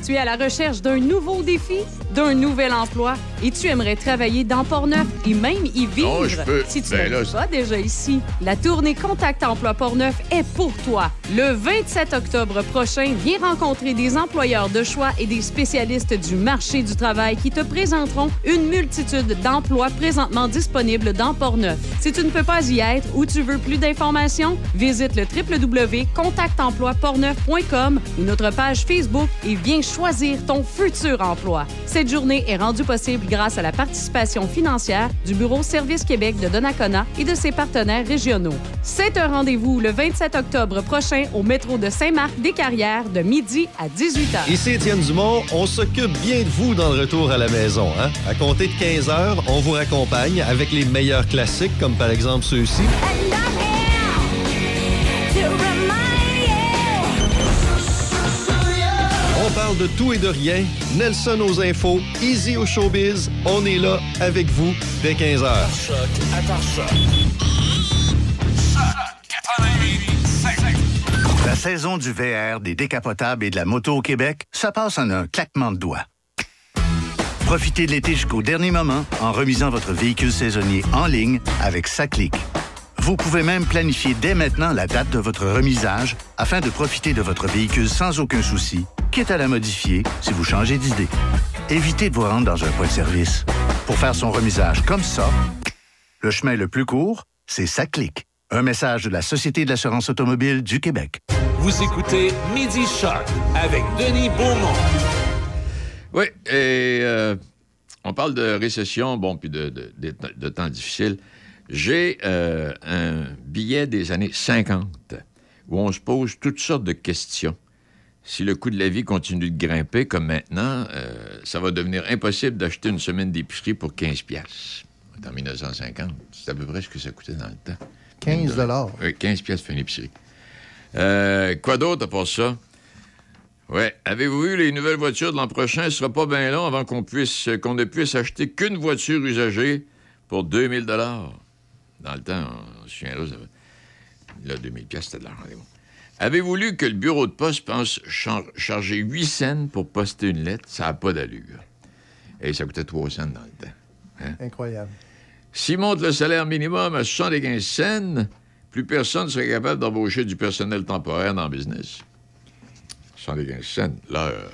Tu es à la recherche d'un nouveau défi, d'un nouvel emploi et tu aimerais travailler dans Portneuf et même y vivre. Oh, je peux. Si tu Ben pas déjà ici, la tournée Contact Emploi Portneuf est pour toi. Le 27 octobre prochain, viens rencontrer des employeurs de choix et des spécialistes du marché du travail qui te présenteront une multitude d'emplois présentement disponibles dans Portneuf. Si tu ne peux pas y être ou tu veux plus d'informations, visite le www.contactemploiportneuf.com ou notre page Facebook et viens choisir ton futur emploi. Cette journée est rendue possible grâce à la participation financière du Bureau Service Québec de Donnacona et de ses partenaires régionaux. C'est un rendez-vous le 27 octobre prochain au métro de Saint-Marc-des-Carrières de midi à 18h. Ici Étienne Dumont, on s'occupe bien de vous dans le retour à la maison. Hein? À compter de 15 heures, on vous raccompagne avec les meilleurs classiques, comme par exemple ceux-ci. On parle de tout et de rien. Nelson aux infos, Easy au showbiz. On est là avec vous dès 15 heures. Choc à choc. La saison du VR, des décapotables et de la moto au Québec, ça passe en un claquement de doigts. Profitez de l'été jusqu'au dernier moment en remisant votre véhicule saisonnier en ligne avec Saclic. Vous pouvez même planifier dès maintenant la date de votre remisage afin de profiter de votre véhicule sans aucun souci, quitte à la modifier si vous changez d'idée. Évitez de vous rendre dans un point de service. Pour faire son remisage comme ça, le chemin le plus court, c'est Saclic. Un message de la Société de l'assurance automobile du Québec. Vous écoutez Midi Choc avec Denis Beaumont. Oui, et euh, on parle de récession, bon, puis de, de- de- de temps difficiles. J'ai euh, un billet des années 50 où on se pose toutes sortes de questions. Si le coût de la vie continue de grimper comme maintenant, euh, ça va devenir impossible d'acheter une semaine d'épicerie pour 15 piastres. En 1950, c'est à peu près ce que ça coûtait dans le temps. 15 Oui, 15 piastres fait une épicerie. Euh, quoi d'autre à part ça? Ouais. Avez-vous vu les nouvelles voitures de l'an prochain? Ce sera pas bien long avant qu'on puisse qu'on ne puisse acheter qu'une voiture usagée pour 2000 dollars. Dans le temps, on se souvient là, là 2000 pièces c'était de l'argent. Avez-vous lu que le bureau de poste pense char- charger 8 cents pour poster une lettre? Ça n'a pas d'allure. Et ça coûtait 3 cents dans le temps. Hein? Incroyable. S'il monte le salaire minimum à 75 cents, plus personne ne serait capable d'embaucher du personnel temporaire dans le business. 75 cents l'heure.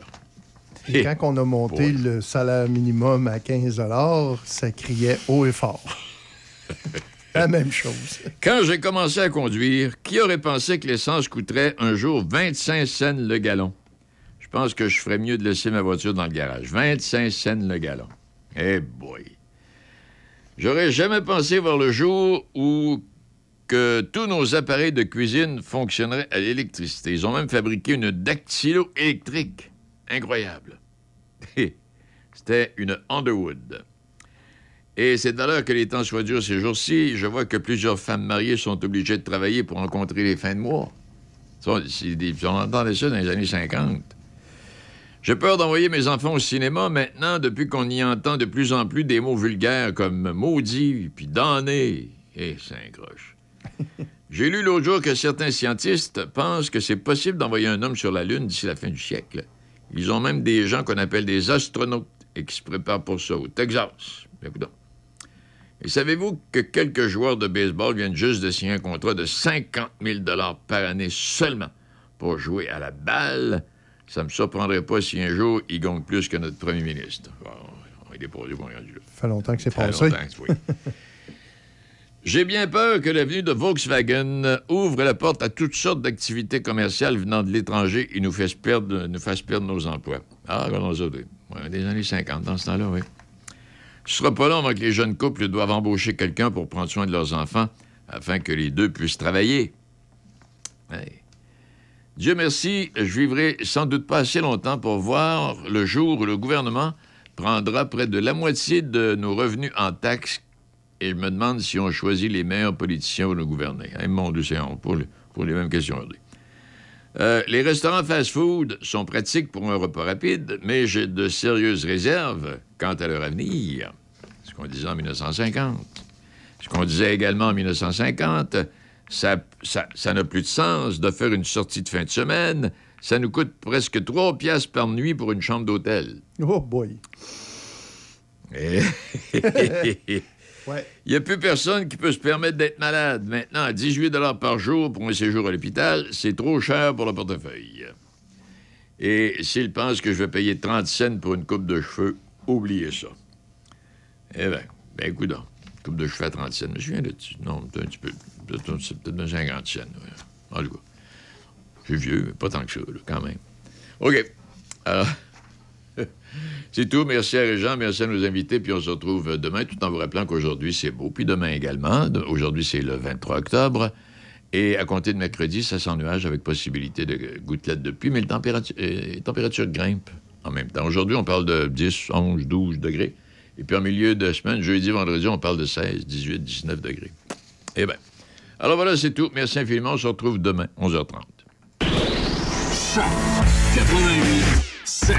Et quand on a monté le salaire minimum à 15 ça criait haut et fort. La même chose. Quand j'ai commencé à conduire, qui aurait pensé que l'essence coûterait un jour 25 cents le gallon? Je pense que je ferais mieux de laisser ma voiture dans le garage. 25 cents le gallon. Eh boy! J'aurais jamais pensé voir le jour où que tous nos appareils de cuisine fonctionneraient à l'électricité. Ils ont même fabriqué une dactylo électrique. Incroyable. C'était une Underwood. Et c'est d'ailleurs que les temps soient durs ces jours-ci. Je vois que plusieurs femmes mariées sont obligées de travailler pour rencontrer les fins de mois. On entendait ça dans les années 50. J'ai peur d'envoyer mes enfants au cinéma maintenant depuis qu'on y entend de plus en plus des mots vulgaires comme maudit puis damné. Eh, Saint-Groche. J'ai lu l'autre jour que certains scientistes pensent que c'est possible d'envoyer un homme sur la Lune d'ici la fin du siècle. Ils ont même des gens qu'on appelle des astronautes et qui se préparent pour ça au Texas. Coudonc. Et savez-vous que quelques joueurs de baseball viennent juste de signer un contrat de 50 000 par année seulement pour jouer à la balle? Ça me surprendrait pas si un jour il gagne plus que notre premier ministre. Bon, on est déposé, bon, rendu là. Ça fait longtemps que c'est passé. longtemps que- oui. J'ai bien peur que l'avenue de Volkswagen ouvre la porte à toutes sortes d'activités commerciales venant de l'étranger et nous fasse perdre, nous fasse perdre nos emplois. Ah, regardons oui. Ouais, des années 50, dans ce temps-là, oui. Ce sera pas long avant que les jeunes couples doivent embaucher quelqu'un pour prendre soin de leurs enfants afin que les deux puissent travailler. Dieu merci, je vivrai sans doute pas assez longtemps pour voir le jour où le gouvernement prendra près de la moitié de nos revenus en taxes et je me demande si on choisit les meilleurs politiciens pour nous gouverner. Mon Dieu, c'est pour, le- pour les mêmes questions. Euh, les restaurants fast-food sont pratiques pour un repas rapide, mais j'ai de sérieuses réserves quant à leur avenir. Qu'on disait en 1950. Ce qu'on disait également en 1950, ça ça- ça n'a plus de sens de faire une sortie de fin de semaine ça nous coûte presque 3 piastres par nuit pour une chambre d'hôtel. Oh boy. Eh, Ouais. Il n'y a plus personne qui peut se permettre d'être malade. Maintenant, à 18 par jour pour un séjour à l'hôpital, c'est trop cher pour le portefeuille. Et s'il pense que je vais payer 30 cents pour une coupe de cheveux, oubliez ça. Eh bien, ben écoute donc, coupe de cheveux à 30 cents. Je me souviens de... Non, un petit peu... C'est peut-être bien 50 cents. ouais. En tout cas, je suis vieux, mais pas tant que ça, là, quand même. OK. Alors... C'est tout. Merci à Régent, merci à nos invités. Puis on se retrouve demain, tout en vous rappelant qu'aujourd'hui, c'est beau. Puis demain également. Aujourd'hui, c'est le 23 octobre. Et à compter de mercredi, ça s'ennuage avec possibilité de gouttelettes de pluie, mais le température, euh, température grimpe en même temps. Aujourd'hui, on parle de 10, 11, 12 degrés. Et puis en milieu de semaine, jeudi, vendredi, on parle de 16, 18, 19 degrés. Eh bien. Alors voilà, c'est tout. Merci infiniment. On se retrouve demain, 11h30. 88 7.